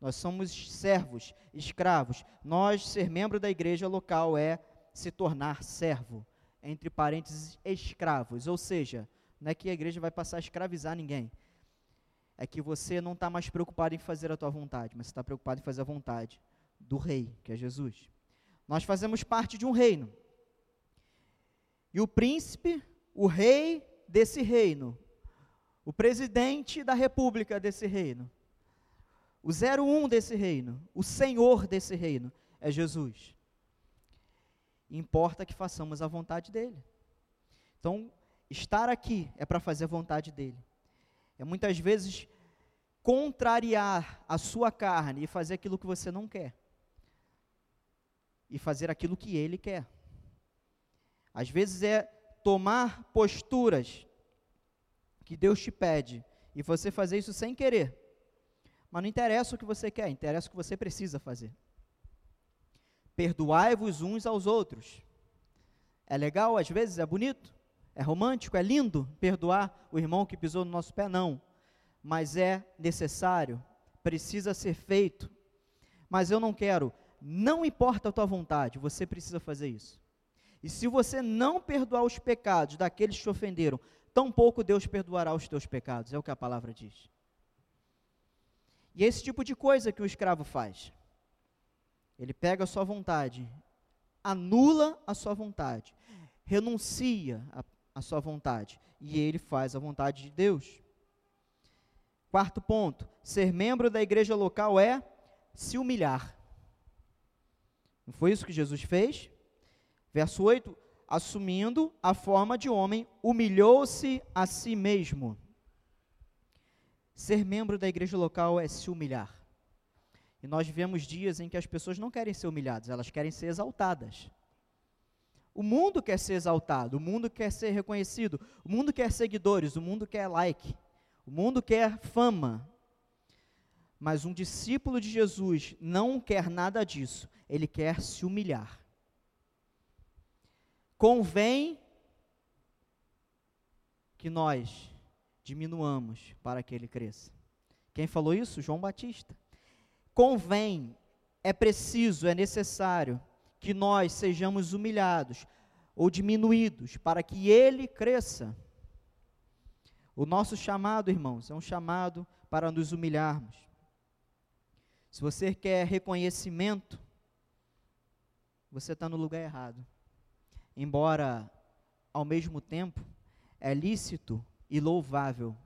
Nós somos servos, escravos. Nós, ser membro da igreja local, é se tornar servo entre parênteses, escravos. Ou seja, não é que a igreja vai passar a escravizar ninguém. É que você não está mais preocupado em fazer a tua vontade, mas está preocupado em fazer a vontade do rei, que é Jesus. Nós fazemos parte de um reino. E o príncipe, o rei desse reino, o presidente da república desse reino, o 01 desse reino, o senhor desse reino é Jesus importa que façamos a vontade dele. Então, estar aqui é para fazer a vontade dele. É muitas vezes contrariar a sua carne e fazer aquilo que você não quer. E fazer aquilo que ele quer. Às vezes é tomar posturas que Deus te pede e você fazer isso sem querer. Mas não interessa o que você quer, interessa o que você precisa fazer. Perdoai-vos uns aos outros. É legal, às vezes, é bonito, é romântico, é lindo perdoar o irmão que pisou no nosso pé? Não. Mas é necessário, precisa ser feito. Mas eu não quero, não importa a tua vontade, você precisa fazer isso. E se você não perdoar os pecados daqueles que te ofenderam, tampouco Deus perdoará os teus pecados, é o que a palavra diz. E é esse tipo de coisa que o escravo faz. Ele pega a sua vontade, anula a sua vontade, renuncia a, sua vontade e ele faz a vontade de Deus. Quarto ponto: ser membro da igreja local é se humilhar. Não foi isso que Jesus fez? Verso 8: assumindo a forma de homem, humilhou-se a si mesmo. Ser membro da igreja local é se humilhar. E nós vivemos dias em que as pessoas não querem ser humilhadas, elas querem ser exaltadas. O mundo quer ser exaltado, o mundo quer ser reconhecido, o mundo quer seguidores, o mundo quer like, o mundo quer fama. Mas um discípulo de Jesus não quer nada disso, ele quer se humilhar. Convém que nós diminuamos para que ele cresça. Quem falou isso? João Batista convém, é preciso, é necessário que nós sejamos humilhados ou diminuídos para que ele cresça. O nosso chamado, irmãos, é um chamado para nos humilharmos. Se você quer reconhecimento, você está no lugar errado. Embora, ao mesmo tempo, é lícito e louvável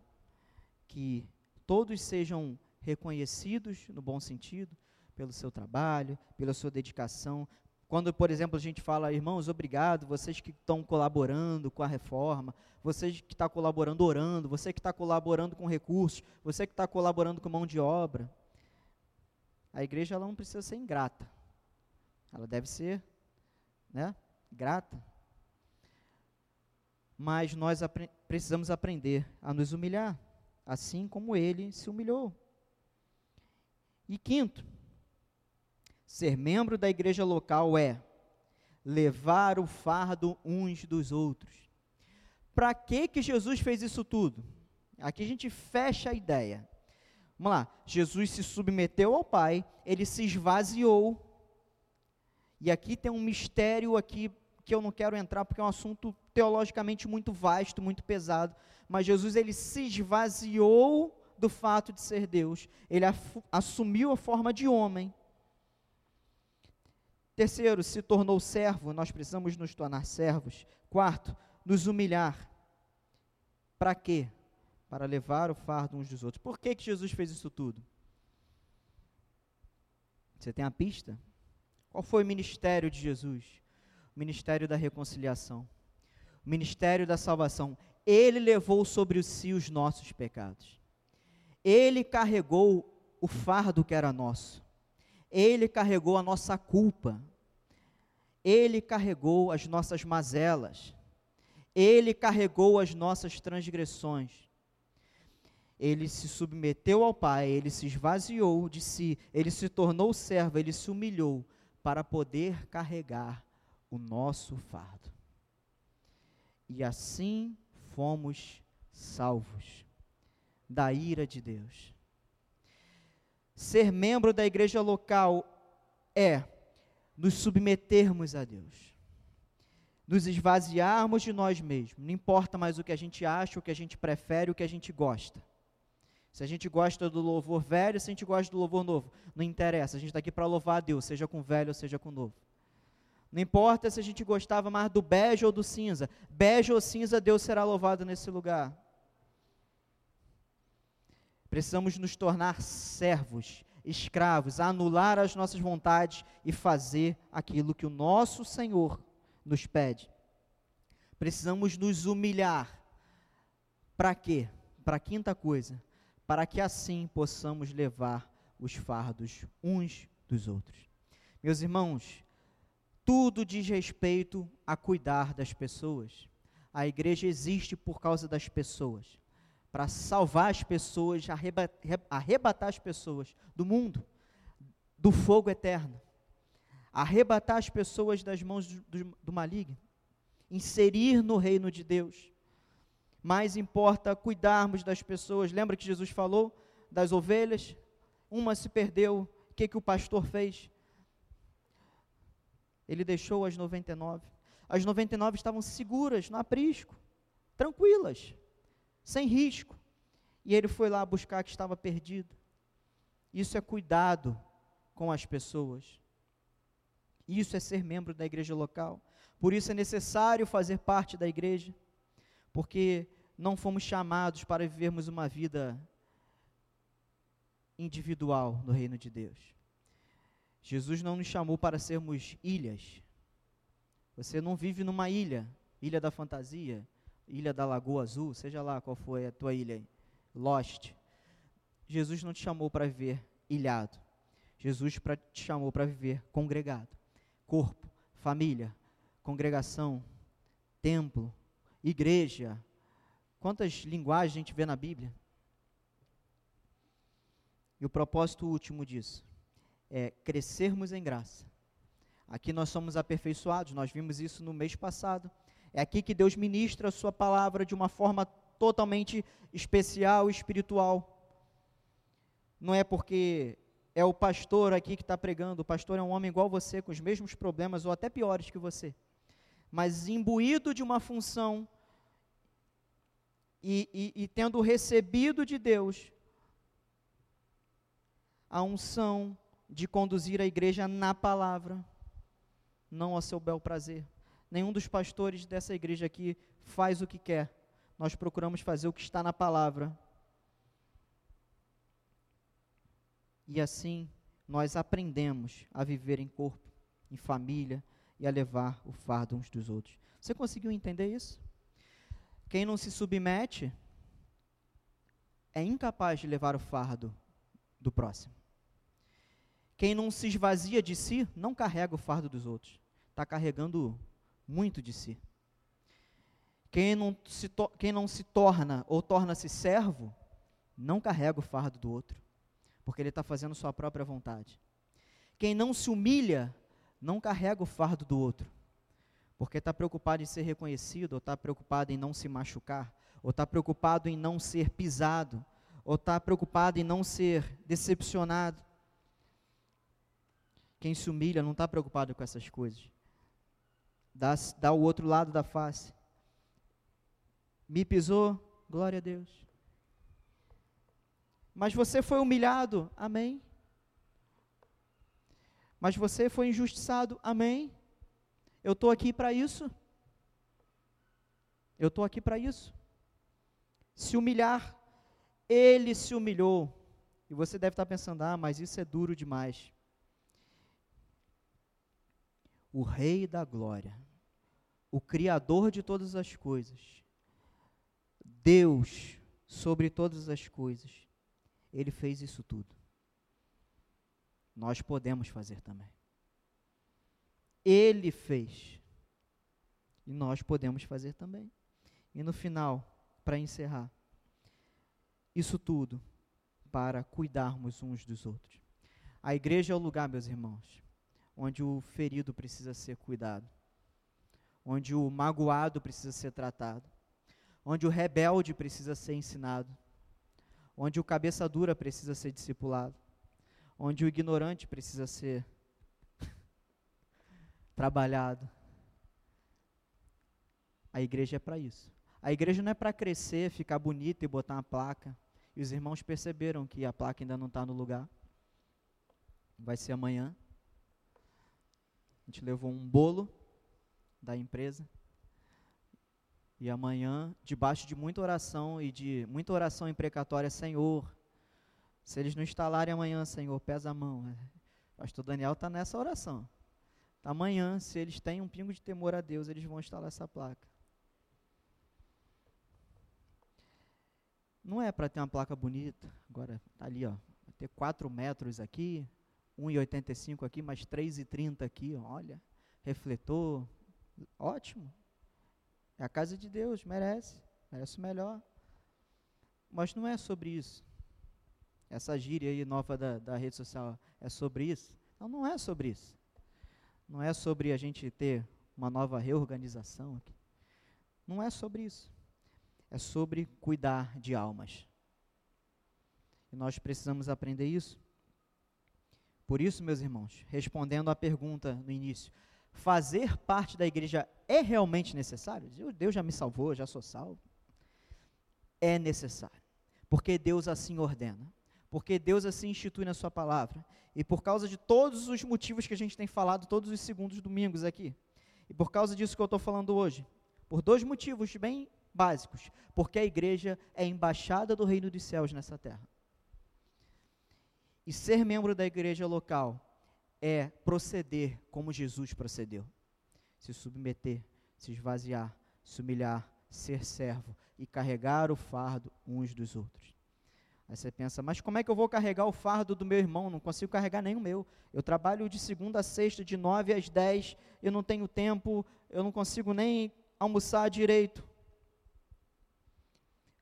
que todos sejam reconhecidos, no bom sentido, pelo seu trabalho, pela sua dedicação. Quando, por exemplo, a gente fala, irmãos, obrigado, vocês que estão colaborando com a reforma, vocês que estão colaborando orando, você que está colaborando com recursos, você que está colaborando com mão de obra. A igreja ela não precisa ser ingrata. Ela deve ser né, grata. Mas nós apre precisamos aprender a nos humilhar, assim como ele se humilhou. E quinto, ser membro da igreja local é levar o fardo uns dos outros. Para que que Jesus fez isso tudo? Aqui a gente fecha a ideia. Vamos lá. Jesus se submeteu ao Pai, ele se esvaziou. E aqui tem um mistério aqui que eu não quero entrar porque é um assunto teologicamente muito vasto, muito pesado, mas Jesus ele se esvaziou do fato de ser Deus. Ele assumiu a forma de homem. Terceiro, se tornou servo, nós precisamos nos tornar servos. Quarto, nos humilhar. Para quê? Para levar o fardo uns dos outros. Por que, que Jesus fez isso tudo? Você tem a pista? Qual foi o ministério de Jesus? O ministério da reconciliação, o ministério da salvação. Ele levou sobre si os nossos pecados. Ele carregou o fardo que era nosso. Ele carregou a nossa culpa. Ele carregou as nossas mazelas. Ele carregou as nossas transgressões. Ele se submeteu ao Pai, ele se esvaziou de si, ele se tornou servo, ele se humilhou para poder carregar o nosso fardo. E assim fomos salvos da ira de Deus. Ser membro da igreja local é nos submetermos a Deus nos esvaziarmos de nós mesmos. Não importa mais o que a gente acha, o que a gente prefere, o que a gente gosta. Se a gente gosta do louvor velho, se a gente gosta do louvor novo, não interessa. A gente está aqui para louvar a Deus, seja com velho ou seja com novo. Não importa se a gente gostava mais do bege ou do cinza. Bege ou cinza, Deus será louvado nesse lugar. Precisamos nos tornar servos, escravos, anular as nossas vontades e fazer aquilo que o nosso Senhor nos pede. Precisamos nos humilhar. Para quê? Para a quinta coisa, para que assim possamos levar os fardos uns dos outros. Meus irmãos, tudo diz respeito a cuidar das pessoas. A igreja existe por causa das pessoas, para salvar as pessoas, arrebatar as pessoas do mundo, do fogo eterno arrebatar as pessoas das mãos do, maligno, inserir no reino de Deus. Mais importa cuidarmos das pessoas. Lembra que Jesus falou das ovelhas? Uma se perdeu. O que, que o pastor fez? Ele deixou as 99. As 99 estavam seguras, no aprisco, tranquilas, sem risco. E ele foi lá buscar a que estava perdido. Isso é cuidado com as pessoas. Isso é ser membro da igreja local. Por isso é necessário fazer parte da igreja, porque não fomos chamados para vivermos uma vida individual no reino de Deus. Jesus não nos chamou para sermos ilhas. Você não vive numa ilha, ilha da fantasia, ilha da Lagoa Azul, seja lá qual foi a tua ilha, Lost. Jesus não te chamou para viver ilhado. Jesus pra, te chamou para viver congregado corpo, família, congregação, templo, igreja. Quantas linguagens a gente vê na Bíblia? E o propósito último disso é crescermos em graça. Aqui nós somos aperfeiçoados, nós vimos isso no mês passado. É aqui que Deus ministra a sua palavra de uma forma totalmente especial e espiritual. Não é porque é o pastor aqui que está pregando. O pastor é um homem igual você, com os mesmos problemas ou até piores que você, mas imbuído de uma função e, e, e tendo recebido de Deus a unção de conduzir a igreja na palavra, não ao seu bel prazer. Nenhum dos pastores dessa igreja aqui faz o que quer. Nós procuramos fazer o que está na palavra E assim nós aprendemos a viver em corpo, em família e a levar o fardo uns dos outros. Você conseguiu entender isso? Quem não se submete é incapaz de levar o fardo do próximo. Quem não se esvazia de si não carrega o fardo dos outros. Está carregando muito de si. Quem não, se quem não se torna ou torna-se servo, não carrega o fardo do outro porque ele está fazendo sua própria vontade. Quem não se humilha, não carrega o fardo do outro, porque está preocupado em ser reconhecido, ou está preocupado em não se machucar, ou está preocupado em não ser pisado, ou está preocupado em não ser decepcionado. Quem se humilha não está preocupado com essas coisas. Dá, dá o outro lado da face. Me pisou, glória a Deus. Mas você foi humilhado, amém. Mas você foi injustiçado, amém. Eu estou aqui para isso. Eu estou aqui para isso. Se humilhar, ele se humilhou. E você deve estar pensando, ah, mas isso é duro demais. O Rei da Glória, o Criador de todas as coisas, Deus sobre todas as coisas, Ele fez isso tudo. Nós podemos fazer também. Ele fez. E nós podemos fazer também. E no final, para encerrar, isso tudo para cuidarmos uns dos outros. A igreja é o lugar, meus irmãos, onde o ferido precisa ser cuidado, onde o magoado precisa ser tratado, onde o rebelde precisa ser ensinado, onde o cabeça dura precisa ser discipulado, onde o ignorante precisa ser trabalhado. A igreja é para isso. A igreja não é para crescer, ficar bonita e botar uma placa. E os irmãos perceberam que a placa ainda não está no lugar. Vai ser amanhã. A gente levou um bolo da empresa. E amanhã, debaixo de muita oração e de muita oração imprecatória, Senhor, se eles não instalarem amanhã, Senhor, pesa a mão. É, pastor Daniel está nessa oração. Amanhã, se eles têm um pingo de temor a Deus, eles vão instalar essa placa. Não é para ter uma placa bonita, agora está ali, ó, vai ter 4 metros aqui, 1,85 aqui, mais 3,30 aqui, olha, refletor, ótimo. É a casa de Deus, merece, merece o melhor. Mas não é sobre isso. Essa gíria aí nova da, da rede social é sobre isso? Não, não é sobre isso. Não é sobre a gente ter uma nova reorganização aqui. Não é sobre isso é sobre cuidar de almas. E nós precisamos aprender isso. Por isso, meus irmãos, respondendo à pergunta no início, fazer parte da igreja é realmente necessário? Deus já me salvou, já sou salvo. É necessário, porque Deus assim ordena, porque Deus assim institui na Sua palavra, e por causa de todos os motivos que a gente tem falado todos os segundos domingos aqui, e por causa disso que eu estou falando hoje, por dois motivos bem básicos, porque a igreja é embaixada do reino dos céus nessa terra. E ser membro da igreja local é proceder como Jesus procedeu: se submeter, se esvaziar, se humilhar, ser servo e carregar o fardo uns dos outros. Aí você pensa, mas como é que eu vou carregar o fardo do meu irmão? Não consigo carregar nem o meu. Eu trabalho de segunda a sexta, de nove às dez, eu não tenho tempo, eu não consigo nem almoçar direito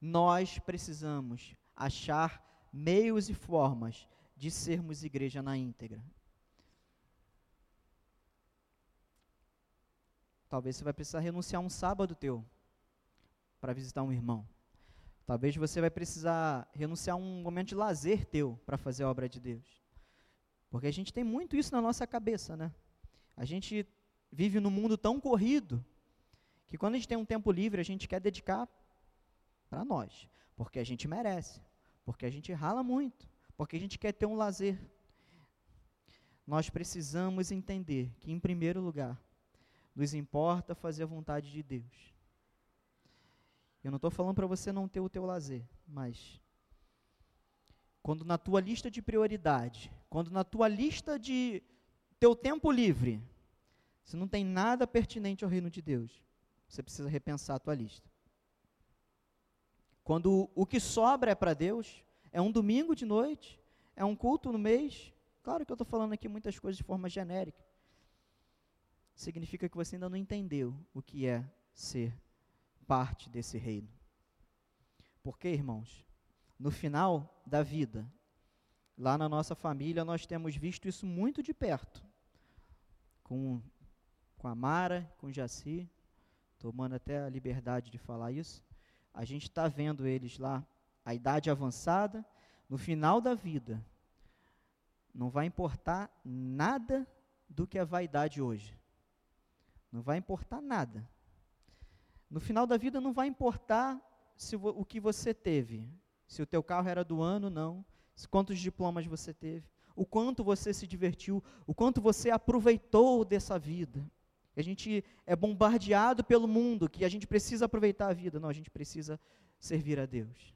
nós precisamos achar meios e formas de sermos igreja na íntegra. Talvez você vai precisar renunciar um sábado teu para visitar um irmão. Talvez você vai precisar renunciar um momento de lazer teu para fazer a obra de Deus. Porque a gente tem muito isso na nossa cabeça, né? A gente vive num mundo tão corrido que quando a gente tem um tempo livre, a gente quer dedicar para nós, porque a gente merece, porque a gente rala muito, porque a gente quer ter um lazer. Nós precisamos entender que, em primeiro lugar, nos importa fazer a vontade de Deus. Eu não estou falando para você não ter o teu lazer, mas quando na tua lista de prioridade, quando na tua lista de teu tempo livre, se não tem nada pertinente ao reino de Deus, você precisa repensar a tua lista. Quando o que sobra é para Deus, é um domingo de noite, é um culto no mês. Claro que eu estou falando aqui muitas coisas de forma genérica. Significa que você ainda não entendeu o que é ser parte desse reino. Porque, irmãos, no final da vida, lá na nossa família, nós temos visto isso muito de perto. Com, com a Mara, com o Jaci, tomando até a liberdade de falar isso a gente está vendo eles lá a idade avançada, no final da vida, não vai importar nada do que a vaidade hoje. Não vai importar nada. No final da vida não vai importar se o que você teve, se o teu carro era do ano, não, quantos diplomas você teve, o quanto você se divertiu, o quanto você aproveitou dessa vida. A gente é bombardeado pelo mundo que a gente precisa aproveitar a vida. Não, a gente precisa servir a Deus.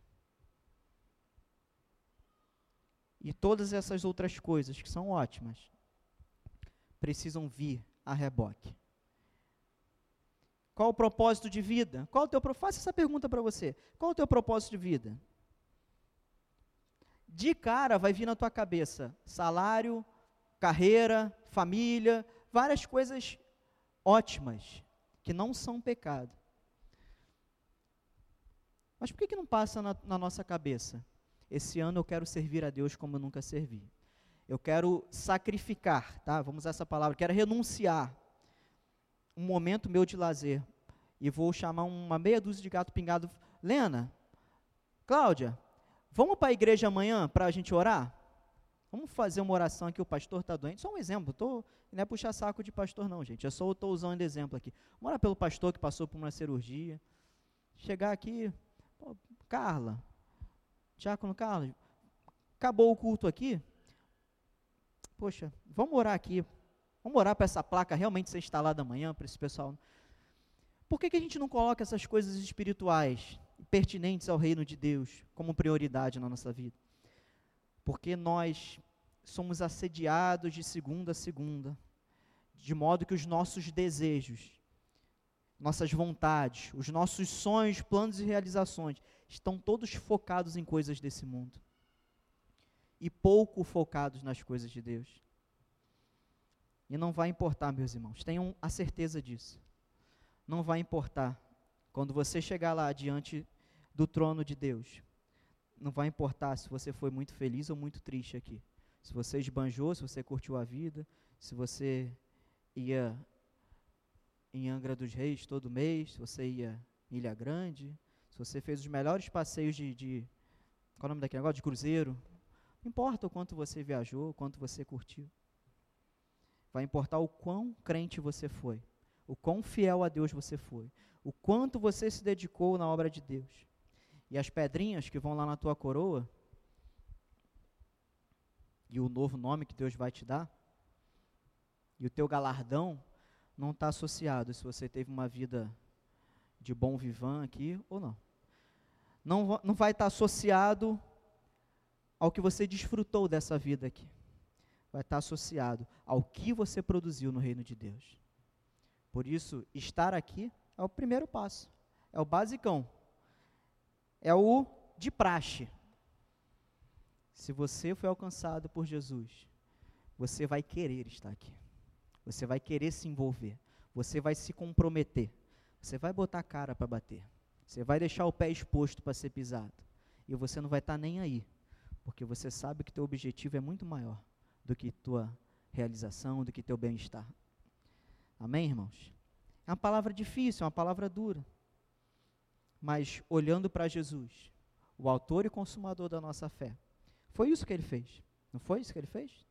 E todas essas outras coisas que são ótimas precisam vir a reboque. Qual o propósito de vida? Qual o teu Faça essa pergunta para você. Qual o teu propósito de vida? De cara vai vir na tua cabeça salário, carreira, família, várias coisas ótimas que não são pecado. Mas por que, que não passa na, na nossa cabeça? Esse ano eu quero servir a Deus como eu nunca servi. Eu quero sacrificar, tá? Vamos usar essa palavra. Quero renunciar um momento meu de lazer e vou chamar uma meia dúzia de gato pingado. Lena, Cláudia, vamos para a igreja amanhã para a gente orar? Vamos fazer uma oração aqui, o pastor está doente. Só um exemplo, tô, não é puxar saco de pastor não, gente. Eu só estou usando exemplo aqui. Vamos orar pelo pastor que passou por uma cirurgia. Chegar aqui, pô, Carla, Diácono Carlos, acabou o culto aqui? Poxa, vamos orar aqui Vamos orar para essa placa realmente ser instalada amanhã, para esse pessoal. Por que, que a gente não coloca essas coisas espirituais, pertinentes ao reino de Deus, como prioridade na nossa vida? Porque nós somos assediados de segunda a segunda, de modo que os nossos desejos, nossas vontades, os nossos sonhos, planos e realizações estão todos focados em coisas desse mundo e pouco focados nas coisas de Deus. E não vai importar, meus irmãos, tenham a certeza disso. Não vai importar. Quando você chegar lá diante do trono de Deus, não vai importar se você foi muito feliz ou muito triste aqui. Se você esbanjou, se você curtiu a vida, se você ia em Angra dos Reis todo mês, se você ia em Ilha Grande, se você fez os melhores passeios de, de qual é o nome daquele negócio? De cruzeiro. Não importa o quanto você viajou, o quanto você curtiu. Vai importar o quão crente você foi, o quão fiel a Deus você foi, o quanto você se dedicou na obra de Deus. E as pedrinhas que vão lá na tua coroa, e o novo nome que Deus vai te dar, e o teu galardão não está associado se você teve uma vida de bom vivan aqui ou não. Não, não vai estar tá associado ao que você desfrutou dessa vida aqui vai estar associado ao que você produziu no reino de Deus. Por isso, estar aqui é o primeiro passo, é o basicão, é o de praxe. Se você foi alcançado por Jesus, você vai querer estar aqui, você vai querer se envolver, você vai se comprometer, você vai botar a cara para bater, você vai deixar o pé exposto para ser pisado, e você não vai estar nem aí, porque você sabe que teu objetivo é muito maior do que tua realização, do que teu bem-estar. Amém, irmãos? É uma palavra difícil, é uma palavra dura. Mas olhando para Jesus, o autor e consumador da nossa fé, foi isso que ele fez. Não foi isso que ele fez?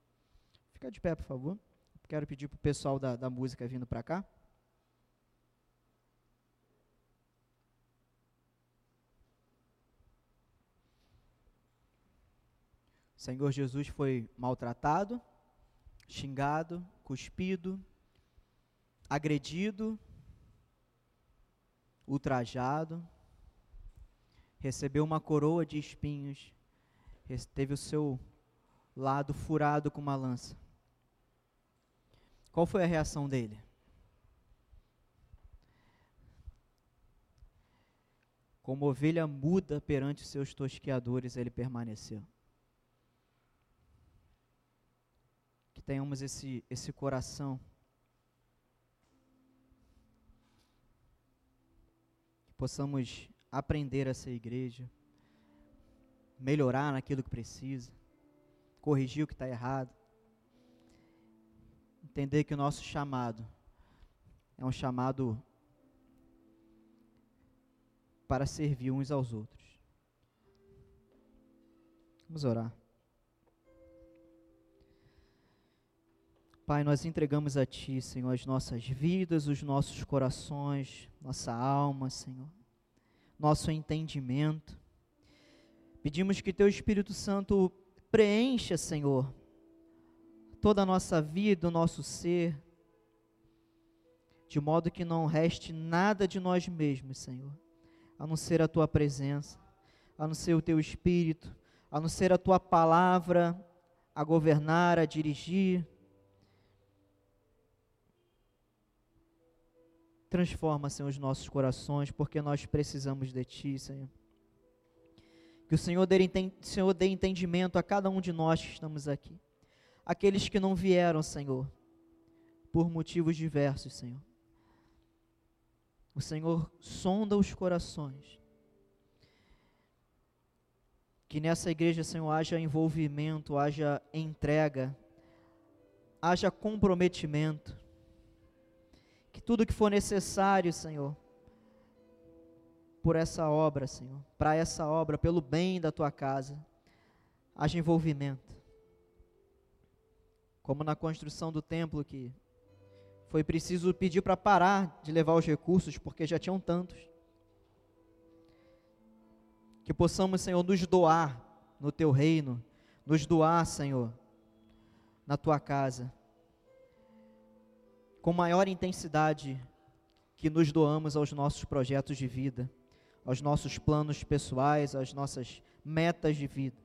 Fica de pé, por favor. Quero pedir para o pessoal da, da música vindo para cá. Senhor Jesus foi maltratado, xingado, cuspido, agredido, ultrajado, recebeu uma coroa de espinhos, teve o seu lado furado com uma lança. Qual foi a reação dele? Como ovelha muda perante seus tosqueadores, ele permaneceu. Tenhamos esse, esse coração. Que possamos aprender a ser igreja, melhorar naquilo que precisa, corrigir o que está errado, entender que o nosso chamado é um chamado para servir uns aos outros. Vamos orar. Pai, nós entregamos a Ti, Senhor, as nossas vidas, os nossos corações, nossa alma, Senhor, nosso entendimento. Pedimos que Teu Espírito Santo preencha, Senhor, toda a nossa vida, o nosso ser, de modo que não reste nada de nós mesmos, Senhor, a não ser a Tua presença, a não ser o Teu Espírito, a não ser a Tua palavra a governar, a dirigir Transforma, Senhor, os nossos corações, porque nós precisamos de Ti, Senhor. Que o Senhor dê, Senhor dê entendimento a cada um de nós que estamos aqui. Aqueles que não vieram, Senhor, por motivos diversos, Senhor. O Senhor sonda os corações. Que nessa igreja, Senhor, haja envolvimento, haja entrega, haja comprometimento tudo que for necessário, Senhor, por essa obra, Senhor, para essa obra, pelo bem da tua casa, haja envolvimento. Como na construção do templo que foi preciso pedir para parar de levar os recursos, porque já tinham tantos. Que possamos, Senhor, nos doar no teu reino, nos doar, Senhor, na tua casa com maior intensidade que nos doamos aos nossos projetos de vida, aos nossos planos pessoais, às nossas metas de vida.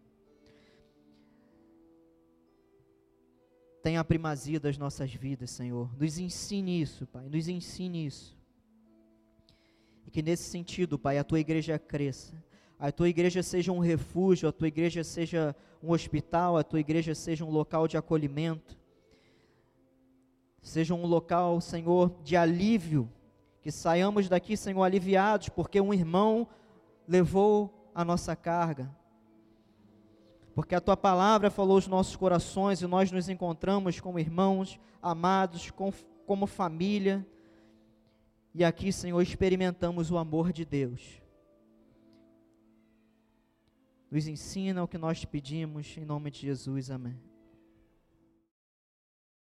Tenha a primazia das nossas vidas, Senhor. Nos ensine isso, Pai. Nos ensine isso. E que nesse sentido, Pai, a tua igreja cresça. A tua igreja seja um refúgio, a tua igreja seja um hospital, a tua igreja seja um local de acolhimento seja um local, Senhor, de alívio, que saiamos daqui, Senhor, aliviados, porque um irmão levou a nossa carga. Porque a tua palavra falou os nossos corações e nós nos encontramos como irmãos, amados, com, como família. E aqui, Senhor, experimentamos o amor de Deus. Nos ensina o que nós pedimos, em nome de Jesus, amém.